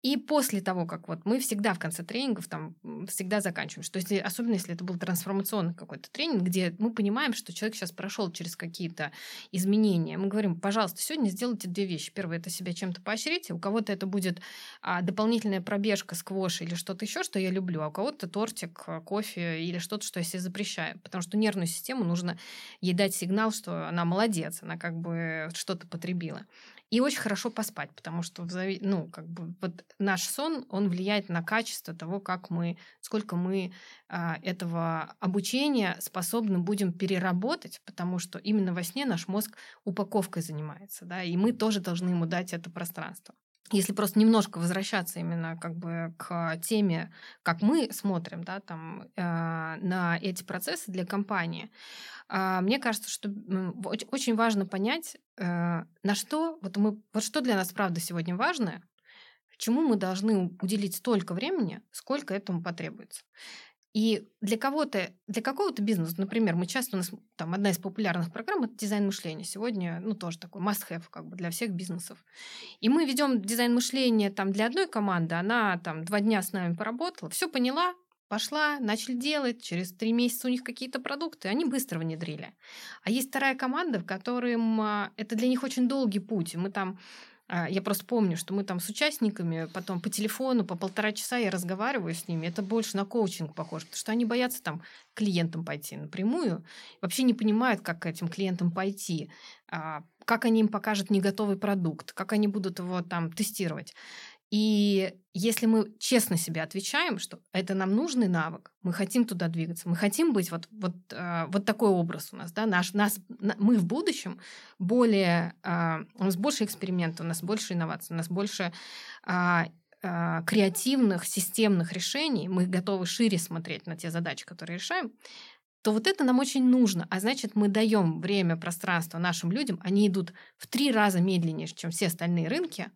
Speaker 2: и после того, как вот мы всегда в конце тренингов там всегда заканчиваем, что если, особенно если это был трансформационный какой-то тренинг, где мы понимаем, что человек сейчас прошел через какие-то изменения, мы говорим, пожалуйста, сегодня сделайте две вещи. Первое это себя чем-то поощрить, у кого-то это будет а, дополнительная пробежка, сквош или что-то еще, что я люблю, а у кого-то тортик, а, кофе или что-то, что я себе запрещаю, потому что нервную систему нужно ей дать сигнал, что она молодец, она как бы что-то потребила. И очень хорошо поспать, потому что ну, как бы вот наш сон, он влияет на качество того, как мы, сколько мы а, этого обучения способны будем переработать, потому что именно во сне наш мозг упаковкой занимается, да, и мы тоже должны ему дать это пространство. Если просто немножко возвращаться именно как бы к теме, как мы смотрим, да, там э, на эти процессы для компании, э, мне кажется, что очень важно понять, на что вот мы вот что для нас правда сегодня важно, чему мы должны уделить столько времени, сколько этому потребуется. И для кого-то, для какого-то бизнеса, например, мы часто, у нас там одна из популярных программ это дизайн мышления. Сегодня, ну, тоже такой must-have как бы для всех бизнесов. И мы ведем дизайн мышления там для одной команды, она там два дня с нами поработала, все поняла, пошла, начали делать, через три месяца у них какие-то продукты, они быстро внедрили. А есть вторая команда, в котором а, это для них очень долгий путь. Мы там а, я просто помню, что мы там с участниками потом по телефону по полтора часа я разговариваю с ними. Это больше на коучинг похоже, потому что они боятся там клиентам пойти напрямую, вообще не понимают, как к этим клиентам пойти, а, как они им покажут не готовый продукт, как они будут его там тестировать. И если мы честно себе отвечаем, что это нам нужный навык, мы хотим туда двигаться, мы хотим быть вот, вот, э, вот такой образ у нас, да, наш, нас, мы в будущем более, э, у нас больше экспериментов, у нас больше инноваций, у нас больше э, э, креативных, системных решений, мы готовы шире смотреть на те задачи, которые решаем, то вот это нам очень нужно. А значит, мы даем время, пространство нашим людям, они идут в три раза медленнее, чем все остальные рынки,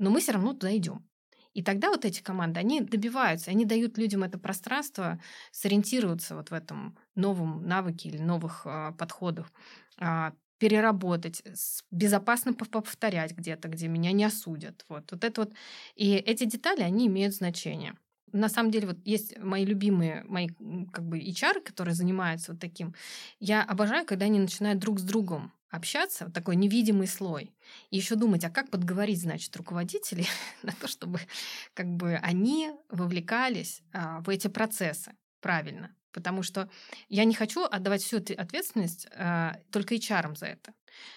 Speaker 2: но мы все равно туда идем. И тогда вот эти команды, они добиваются, они дают людям это пространство сориентироваться вот в этом новом навыке или новых э, подходах, э, переработать, безопасно повторять где-то, где меня не осудят. Вот, вот это вот. И эти детали, они имеют значение. На самом деле, вот есть мои любимые, мои как бы HR, которые занимаются вот таким. Я обожаю, когда они начинают друг с другом общаться, вот такой невидимый слой, и еще думать, а как подговорить, значит, руководителей на то, чтобы как бы они вовлекались а, в эти процессы правильно. Потому что я не хочу отдавать всю ответственность а, только HR за это.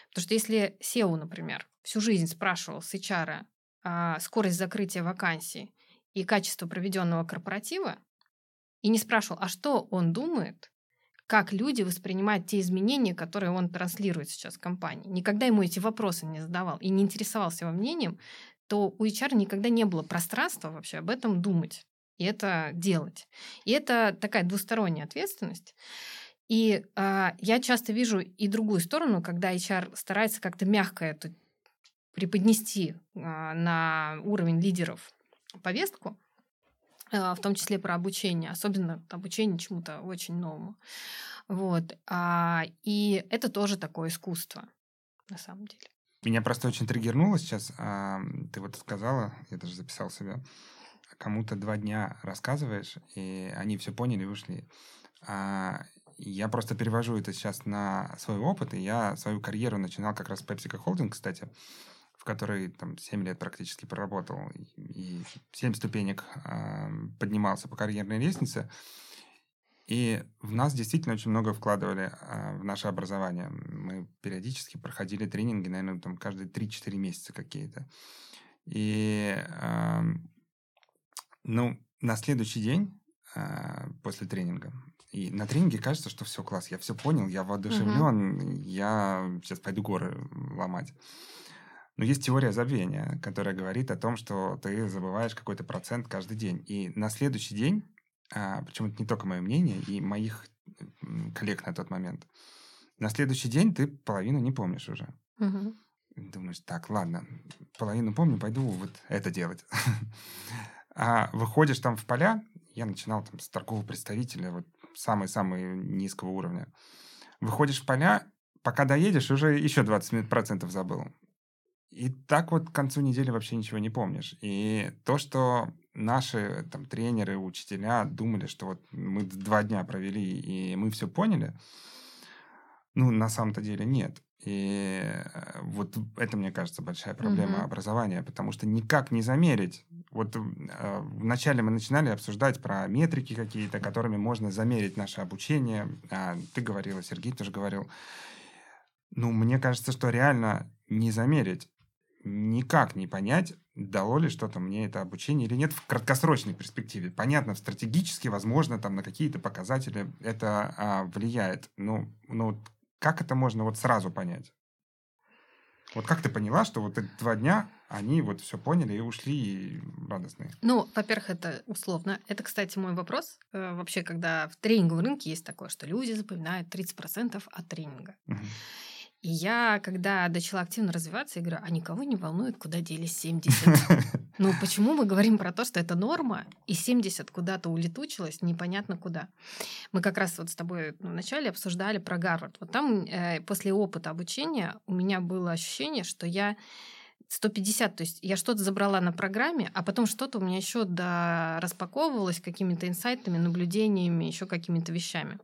Speaker 2: Потому что если SEO, например, всю жизнь спрашивал с HR а, скорость закрытия вакансий и качество проведенного корпоратива, и не спрашивал, а что он думает, как люди воспринимают те изменения, которые он транслирует сейчас в компании. Никогда ему эти вопросы не задавал и не интересовался его мнением, то у HR никогда не было пространства вообще об этом думать и это делать. И это такая двусторонняя ответственность. И э, я часто вижу и другую сторону, когда HR старается как-то мягко это преподнести э, на уровень лидеров повестку, в том числе про обучение, особенно обучение чему-то очень новому. Вот. А, и это тоже такое искусство, на самом деле.
Speaker 1: Меня просто очень триггернуло сейчас. А, ты вот сказала, я даже записал себе, кому-то два дня рассказываешь, и они все поняли и ушли. Я просто перевожу это сейчас на свой опыт, и я свою карьеру начинал как раз в PepsiCo Holding, кстати в которой там 7 лет практически проработал, и 7 ступенек э, поднимался по карьерной лестнице. И в нас действительно очень много вкладывали э, в наше образование. Мы периодически проходили тренинги, наверное, там каждые 3-4 месяца какие-то. И, э, ну, на следующий день э, после тренинга и на тренинге кажется, что все класс, я все понял, я воодушевлен, угу. я сейчас пойду горы ломать. Но есть теория забвения, которая говорит о том, что ты забываешь какой-то процент каждый день. И на следующий день, а, причем это не только мое мнение, и моих коллег на тот момент, на следующий день ты половину не помнишь уже. Угу. Думаешь, так, ладно, половину помню, пойду вот это делать. А выходишь там в поля, я начинал там с торгового представителя, вот самый-самый низкого уровня. Выходишь в поля, пока доедешь, уже еще 20% забыл. И так вот к концу недели вообще ничего не помнишь. И то, что наши там тренеры, учителя думали, что вот мы два дня провели и мы все поняли, ну, на самом-то деле нет. И э, вот это, мне кажется, большая проблема угу. образования, потому что никак не замерить. Вот э, вначале мы начинали обсуждать про метрики какие-то, которыми можно замерить наше обучение. А, ты говорила, Сергей тоже говорил. Ну, мне кажется, что реально не замерить никак не понять, дало ли что-то мне это обучение или нет в краткосрочной перспективе. Понятно, стратегически, возможно, там на какие-то показатели это а, влияет. Но, но как это можно вот сразу понять? Вот как ты поняла, что вот эти два дня они вот все поняли и ушли радостные?
Speaker 2: Ну, во-первых, это условно. Это, кстати, мой вопрос. Э, вообще, когда в тренинговом рынке есть такое, что люди запоминают 30% от тренинга. Угу. И я, когда начала активно развиваться, я говорю, а никого не волнует, куда делись 70? Ну, почему мы говорим про то, что это норма, и 70 куда-то улетучилось, непонятно куда. Мы как раз вот с тобой вначале обсуждали про Гарвард. Вот там э, после опыта обучения у меня было ощущение, что я 150, то есть я что-то забрала на программе, а потом что-то у меня еще до распаковывалось какими-то инсайтами, наблюдениями, еще какими-то вещами.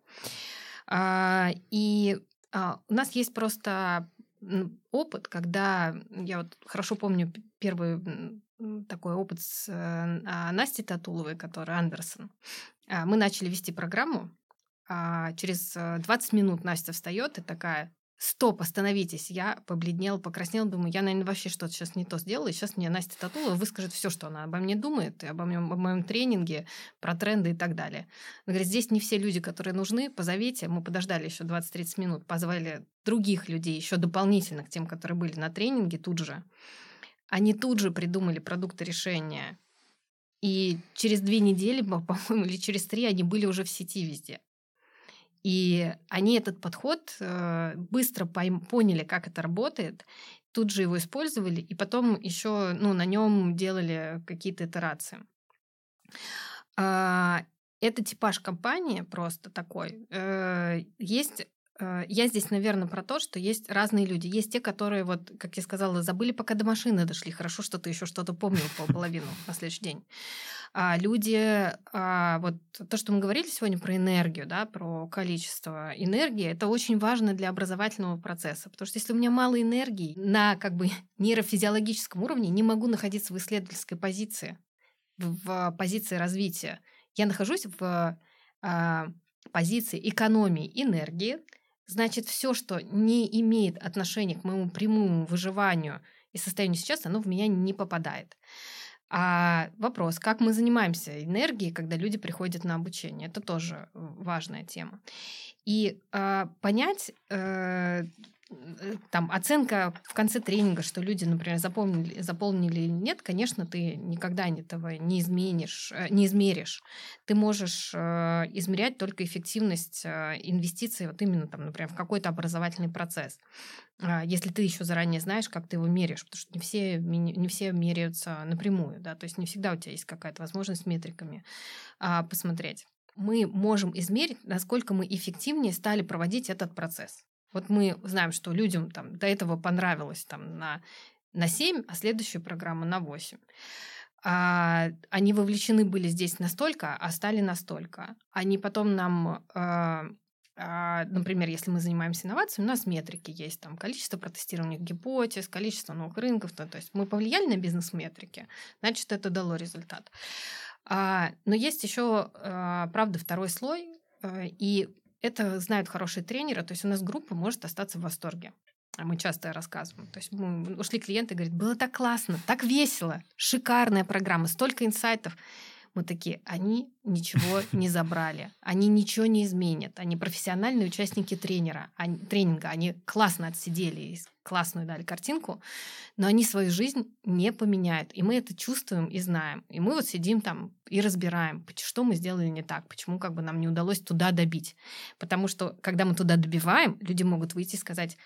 Speaker 2: А, и у нас есть просто опыт, когда я вот хорошо помню первый такой опыт с э, а, Настей Татуловой, которая Андерсон. А, мы начали вести программу. Через 20 э, минут Настя встает и такая, стоп, остановитесь. Я побледнела, покраснела, думаю, я, наверное, вообще что-то сейчас не то сделала. И сейчас мне Настя Татулова выскажет все, что она обо мне думает, и обо, мне, обо моем тренинге, про тренды и так далее. Она говорит, здесь не все люди, которые нужны, позовите. Мы подождали еще 20-30 минут, позвали других людей, еще дополнительно к тем, которые были на тренинге тут же. Они тут же придумали продукты решения. И через две недели, по-моему, или через три они были уже в сети везде. И они этот подход э, быстро поняли, как это работает, тут же его использовали, и потом еще ну, на нем делали какие-то итерации. А, это типаж компании просто такой. Э, есть я здесь, наверное, про то, что есть разные люди. Есть те, которые, вот, как я сказала, забыли, пока до машины дошли. Хорошо, что ты еще что-то помнил половину на следующий день. А люди, а, вот то, что мы говорили сегодня про энергию, да, про количество энергии, это очень важно для образовательного процесса. Потому что если у меня мало энергии на как бы нейрофизиологическом уровне, не могу находиться в исследовательской позиции, в позиции развития. Я нахожусь в а, позиции экономии энергии, значит, все, что не имеет отношения к моему прямому выживанию и состоянию сейчас, оно в меня не попадает. А вопрос, как мы занимаемся энергией, когда люди приходят на обучение, это тоже важная тема. И э, понять э, Э, там оценка в конце тренинга, что люди, например, запомнили, заполнили или нет, конечно, ты никогда этого не изменишь, э, не измеришь. Ты можешь э, измерять только эффективность инвестиций, вот именно там, например, в какой-то образовательный процесс. А, если ты еще заранее знаешь, как ты его меряешь, потому что не все, не все меряются напрямую, да, то есть не всегда у тебя есть какая-то возможность метриками а, посмотреть. Мы можем измерить, насколько мы эффективнее стали проводить этот процесс. Вот мы знаем, что людям там до этого понравилось там на, на 7, а следующую программу на 8. А, они вовлечены были здесь настолько, а стали настолько. Они потом нам а, а, например, если мы занимаемся инновациями, у нас метрики есть, там количество протестированных гипотез, количество новых рынков, то, то есть мы повлияли на бизнес-метрики, значит, это дало результат. А, но есть еще, а, правда, второй слой, и это знают хорошие тренеры, то есть у нас группа может остаться в восторге. А мы часто рассказываем. То есть мы ушли клиенты говорят, было так классно, так весело, шикарная программа, столько инсайтов. Мы такие, они ничего не забрали, они ничего не изменят, они профессиональные участники тренера, они, тренинга, они классно отсидели классную дали картинку, но они свою жизнь не поменяют. И мы это чувствуем и знаем. И мы вот сидим там и разбираем, что мы сделали не так, почему как бы нам не удалось туда добить. Потому что, когда мы туда добиваем, люди могут выйти и сказать,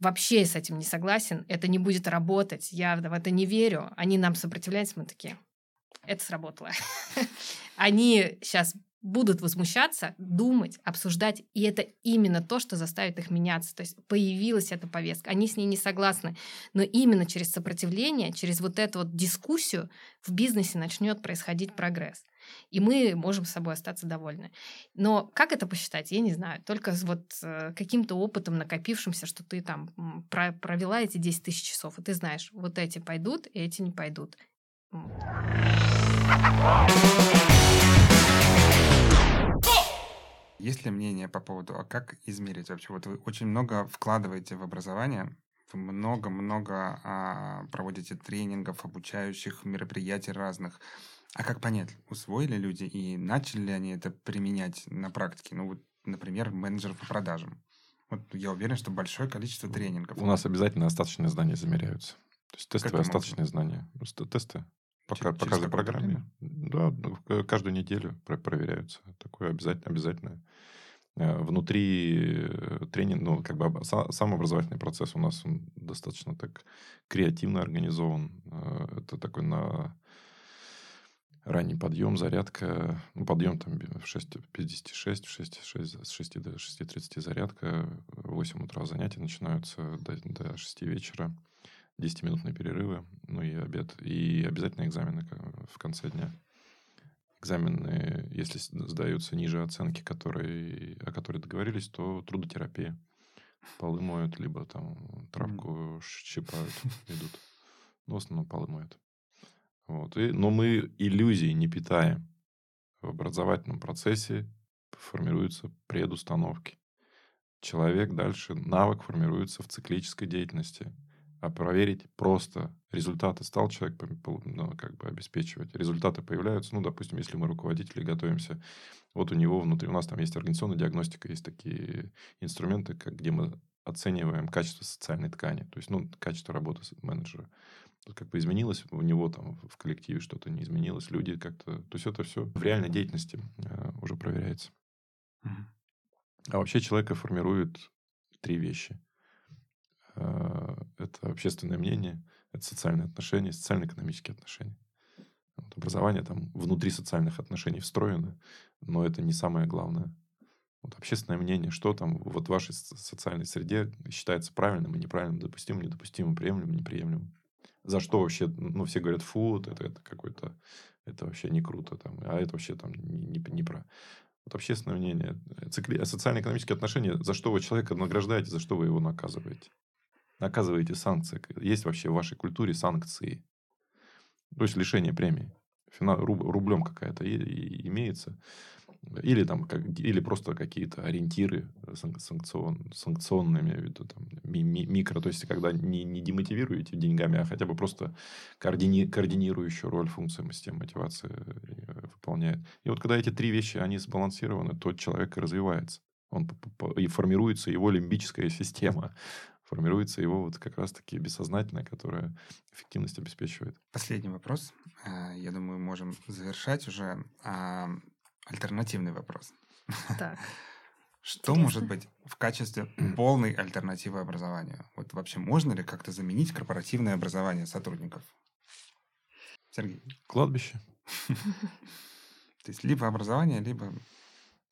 Speaker 2: вообще с этим не согласен, это не будет работать, я в это не верю, они нам сопротивляются, мы такие, это сработало. Они сейчас будут возмущаться, думать, обсуждать, и это именно то, что заставит их меняться. То есть появилась эта повестка, они с ней не согласны, но именно через сопротивление, через вот эту вот дискуссию в бизнесе начнет происходить прогресс. И мы можем с собой остаться довольны. Но как это посчитать, я не знаю. Только вот э, каким-то опытом накопившимся, что ты там провела эти 10 тысяч часов, и ты знаешь, вот эти пойдут, и эти не пойдут.
Speaker 1: Есть ли мнение по поводу, а как измерить вообще? Вот вы очень много вкладываете в образование, вы много-много а, проводите тренингов, обучающих мероприятий разных. А как понять, усвоили люди и начали ли они это применять на практике? Ну вот, например, менеджеров по продажам. Вот я уверен, что большое количество тренингов.
Speaker 3: У нас обязательно остаточные знания замеряются. То есть тестовые остаточные знания. Просто тесты по, Через по каждой программе. Да, каждую неделю проверяются. Такое обязательно, обязательное. Э, внутри э, тренинга, ну, как бы сам образовательный процесс у нас он достаточно так креативно организован. Э, это такой на ранний подъем, зарядка. Ну, подъем там в 6.56, в 6, 6, с 6 до 6.30 зарядка. В 8 утра занятия начинаются до, до 6 вечера. 10-минутные перерывы, ну и обед. И обязательно экзамены в конце дня. Экзамены, если сдаются ниже оценки, которые, о которой договорились, то трудотерапия. Полы моют, либо там травку щипают, идут. Но в основном полы моют. Вот. И, но мы иллюзий не питаем. В образовательном процессе формируются предустановки. Человек дальше, навык формируется в циклической деятельности а проверить просто результаты. Стал человек ну, как бы обеспечивать. Результаты появляются. Ну, допустим, если мы руководители готовимся, вот у него внутри, у нас там есть организационная диагностика, есть такие инструменты, как, где мы оцениваем качество социальной ткани, то есть, ну, качество работы менеджера. Тут как бы изменилось у него там в коллективе что-то не изменилось, люди как-то... То есть, это все в реальной деятельности э, уже проверяется. А вообще человека формирует три вещи. Э, это общественное мнение, это социальные отношения, социально-экономические отношения. Вот образование там внутри социальных отношений встроено, но это не самое главное. Вот общественное мнение, что там вот в вашей социальной среде считается правильным и неправильным, допустимым, недопустимым, приемлемым, неприемлемым. За что вообще, ну, все говорят, фу, это, это какой-то, это вообще не круто, там, а это вообще там не, не, не про... Вот общественное мнение, цикли... социально-экономические отношения, за что вы человека награждаете, за что вы его наказываете наказываете санкции? Есть вообще в вашей культуре санкции? То есть лишение премии. Рублем какая-то имеется. Или, там, как, или просто какие-то ориентиры санкцион, санкционные, в виду, там, ми, ми, микро. То есть, когда не, не демотивируете деньгами, а хотя бы просто координи, координирующую роль функция системы мотивации э, выполняет. И вот когда эти три вещи, они сбалансированы, то человек и развивается. Он, и формируется его лимбическая система формируется его вот как раз-таки бессознательное, которое эффективность обеспечивает.
Speaker 1: Последний вопрос. Э, я думаю, можем завершать уже. А, альтернативный вопрос. Так. Что Интересно. может быть в качестве полной альтернативы образованию? Вот вообще можно ли как-то заменить корпоративное образование сотрудников? Сергей.
Speaker 3: Кладбище.
Speaker 1: То есть либо образование, либо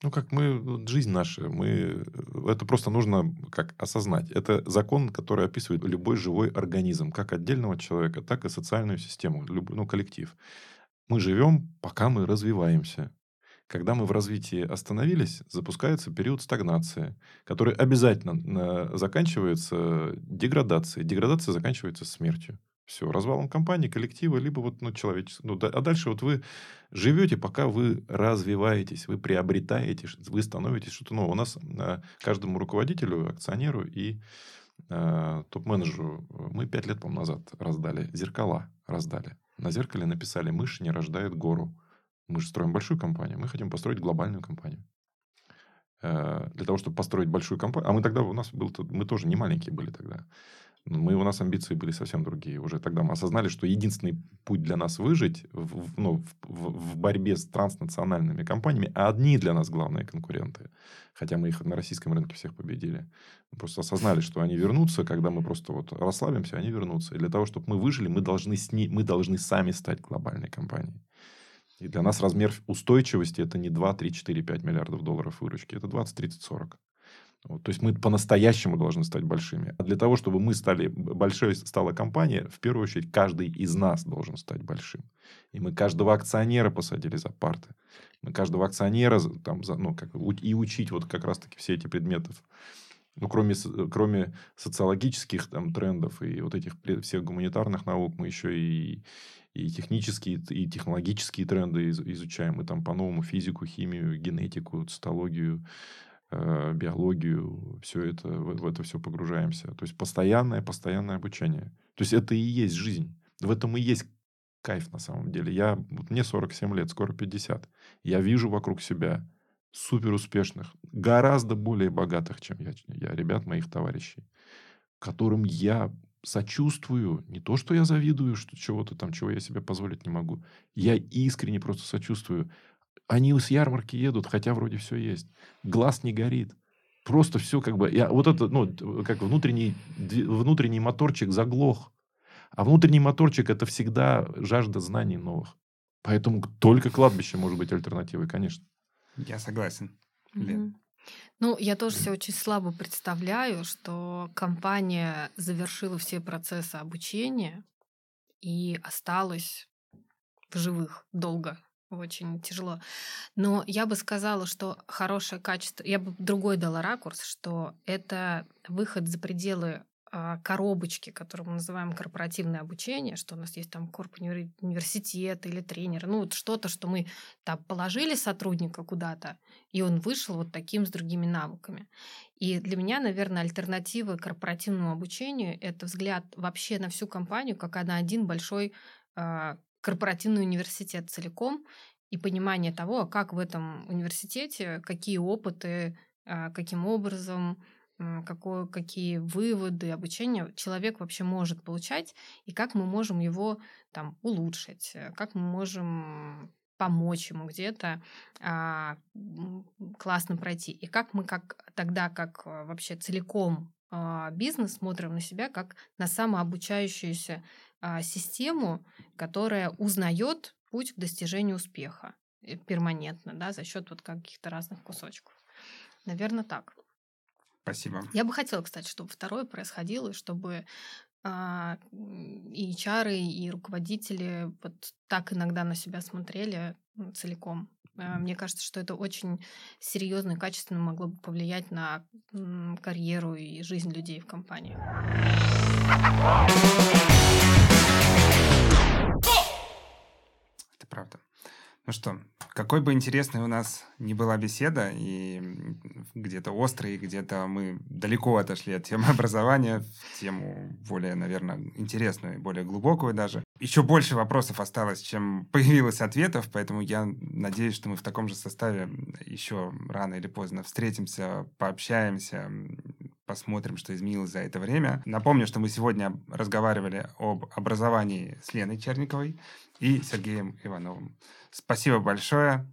Speaker 3: ну, как мы, жизнь наша, мы, э, это просто нужно как осознать. Это закон, который описывает любой живой организм, как отдельного человека, так и социальную систему, любой, ну, коллектив. Мы живем, пока мы развиваемся. Когда мы в развитии остановились, запускается период стагнации, который обязательно э, заканчивается деградацией. Деградация заканчивается смертью. Все, развалом компании, коллектива, либо вот, ну, человечество. Ну, да, а дальше вот вы живете, пока вы развиваетесь, вы приобретаете, вы становитесь что-то новое. У нас э, каждому руководителю, акционеру и э, топ-менеджеру мы пять лет, по назад раздали зеркала, раздали. На зеркале написали «Мышь не рождает гору». Мы же строим большую компанию, мы хотим построить глобальную компанию. Э, для того, чтобы построить большую компанию, а мы тогда, у нас был, мы тоже не маленькие были тогда. Мы, у нас амбиции были совсем другие. Уже тогда мы осознали, что единственный путь для нас выжить в, ну, в, в борьбе с транснациональными компаниями, а одни для нас главные конкуренты, хотя мы их на российском рынке всех победили, мы просто осознали, что они вернутся, когда мы просто вот расслабимся, они вернутся. И для того, чтобы мы выжили, мы должны, с ней, мы должны сами стать глобальной компанией. И для нас размер устойчивости это не 2, 3, 4, 5 миллиардов долларов выручки, это 20, 30, 40. Вот, то есть мы по-настоящему должны стать большими. А для того, чтобы мы стали большой стала компания, в первую очередь каждый из нас должен стать большим. И мы каждого акционера посадили за парты. Мы каждого акционера там, за, ну, как, и учить вот как раз-таки все эти предметы. Ну, кроме, кроме социологических там, трендов и вот этих всех гуманитарных наук, мы еще и, и технические, и технологические тренды изучаем. Мы там по-новому физику, химию, генетику, цитологию, Э, биологию, все это, в, в это все погружаемся. То есть постоянное, постоянное обучение. То есть это и есть жизнь. В этом и есть кайф на самом деле. Я, вот мне 47 лет, скоро 50. Я вижу вокруг себя супер успешных, гораздо более богатых, чем я, я, ребят моих товарищей, которым я сочувствую. Не то, что я завидую, что чего-то там, чего я себе позволить не могу. Я искренне просто сочувствую. Они с ярмарки едут, хотя вроде все есть. Глаз не горит. Просто все как бы... Я, вот это, ну, как внутренний, внутренний моторчик заглох. А внутренний моторчик – это всегда жажда знаний новых. Поэтому только кладбище может быть альтернативой, конечно.
Speaker 1: Я согласен.
Speaker 2: Лен. Ну, я тоже себе очень слабо представляю, что компания завершила все процессы обучения и осталась в живых долго очень тяжело. Но я бы сказала, что хорошее качество, я бы другой дала ракурс, что это выход за пределы а, коробочки, которую мы называем корпоративное обучение, что у нас есть там корп университет или тренер, ну вот что-то, что мы там положили сотрудника куда-то, и он вышел вот таким с другими навыками. И для меня, наверное, альтернатива корпоративному обучению — это взгляд вообще на всю компанию, как на один большой а, корпоративный университет целиком и понимание того, как в этом университете, какие опыты, а, каким образом, какое, какие выводы, обучение человек вообще может получать, и как мы можем его там улучшить, э, как мы можем помочь ему где-то а, классно пройти. И как мы как тогда, как а, вообще целиком а, бизнес смотрим на себя как на самообучающуюся а, систему, которая узнает путь к достижению успеха э, перманентно, да, за счет вот каких-то разных кусочков. Наверное, так.
Speaker 1: Спасибо.
Speaker 2: Я бы хотела, кстати, чтобы второе происходило, и чтобы а, и HR, и руководители вот так иногда на себя смотрели целиком. А, мне кажется, что это очень серьезно и качественно могло бы повлиять на карьеру и жизнь людей в компании.
Speaker 1: Это правда. Ну что, какой бы интересной у нас ни была беседа, и где-то острый, где-то мы далеко отошли от темы образования, в тему более, наверное, интересную более глубокую даже. Еще больше вопросов осталось, чем появилось ответов, поэтому я надеюсь, что мы в таком же составе еще рано или поздно встретимся, пообщаемся, посмотрим, что изменилось за это время. Напомню, что мы сегодня разговаривали об образовании с Леной Черниковой и Сергеем Ивановым. Спасибо большое.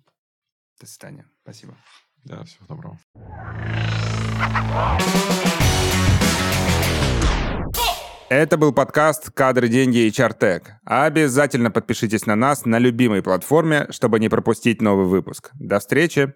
Speaker 1: До свидания. Спасибо.
Speaker 3: Да, всего доброго.
Speaker 1: Это был подкаст «Кадры, деньги и чартек». Обязательно подпишитесь на нас на любимой платформе, чтобы не пропустить новый выпуск. До встречи!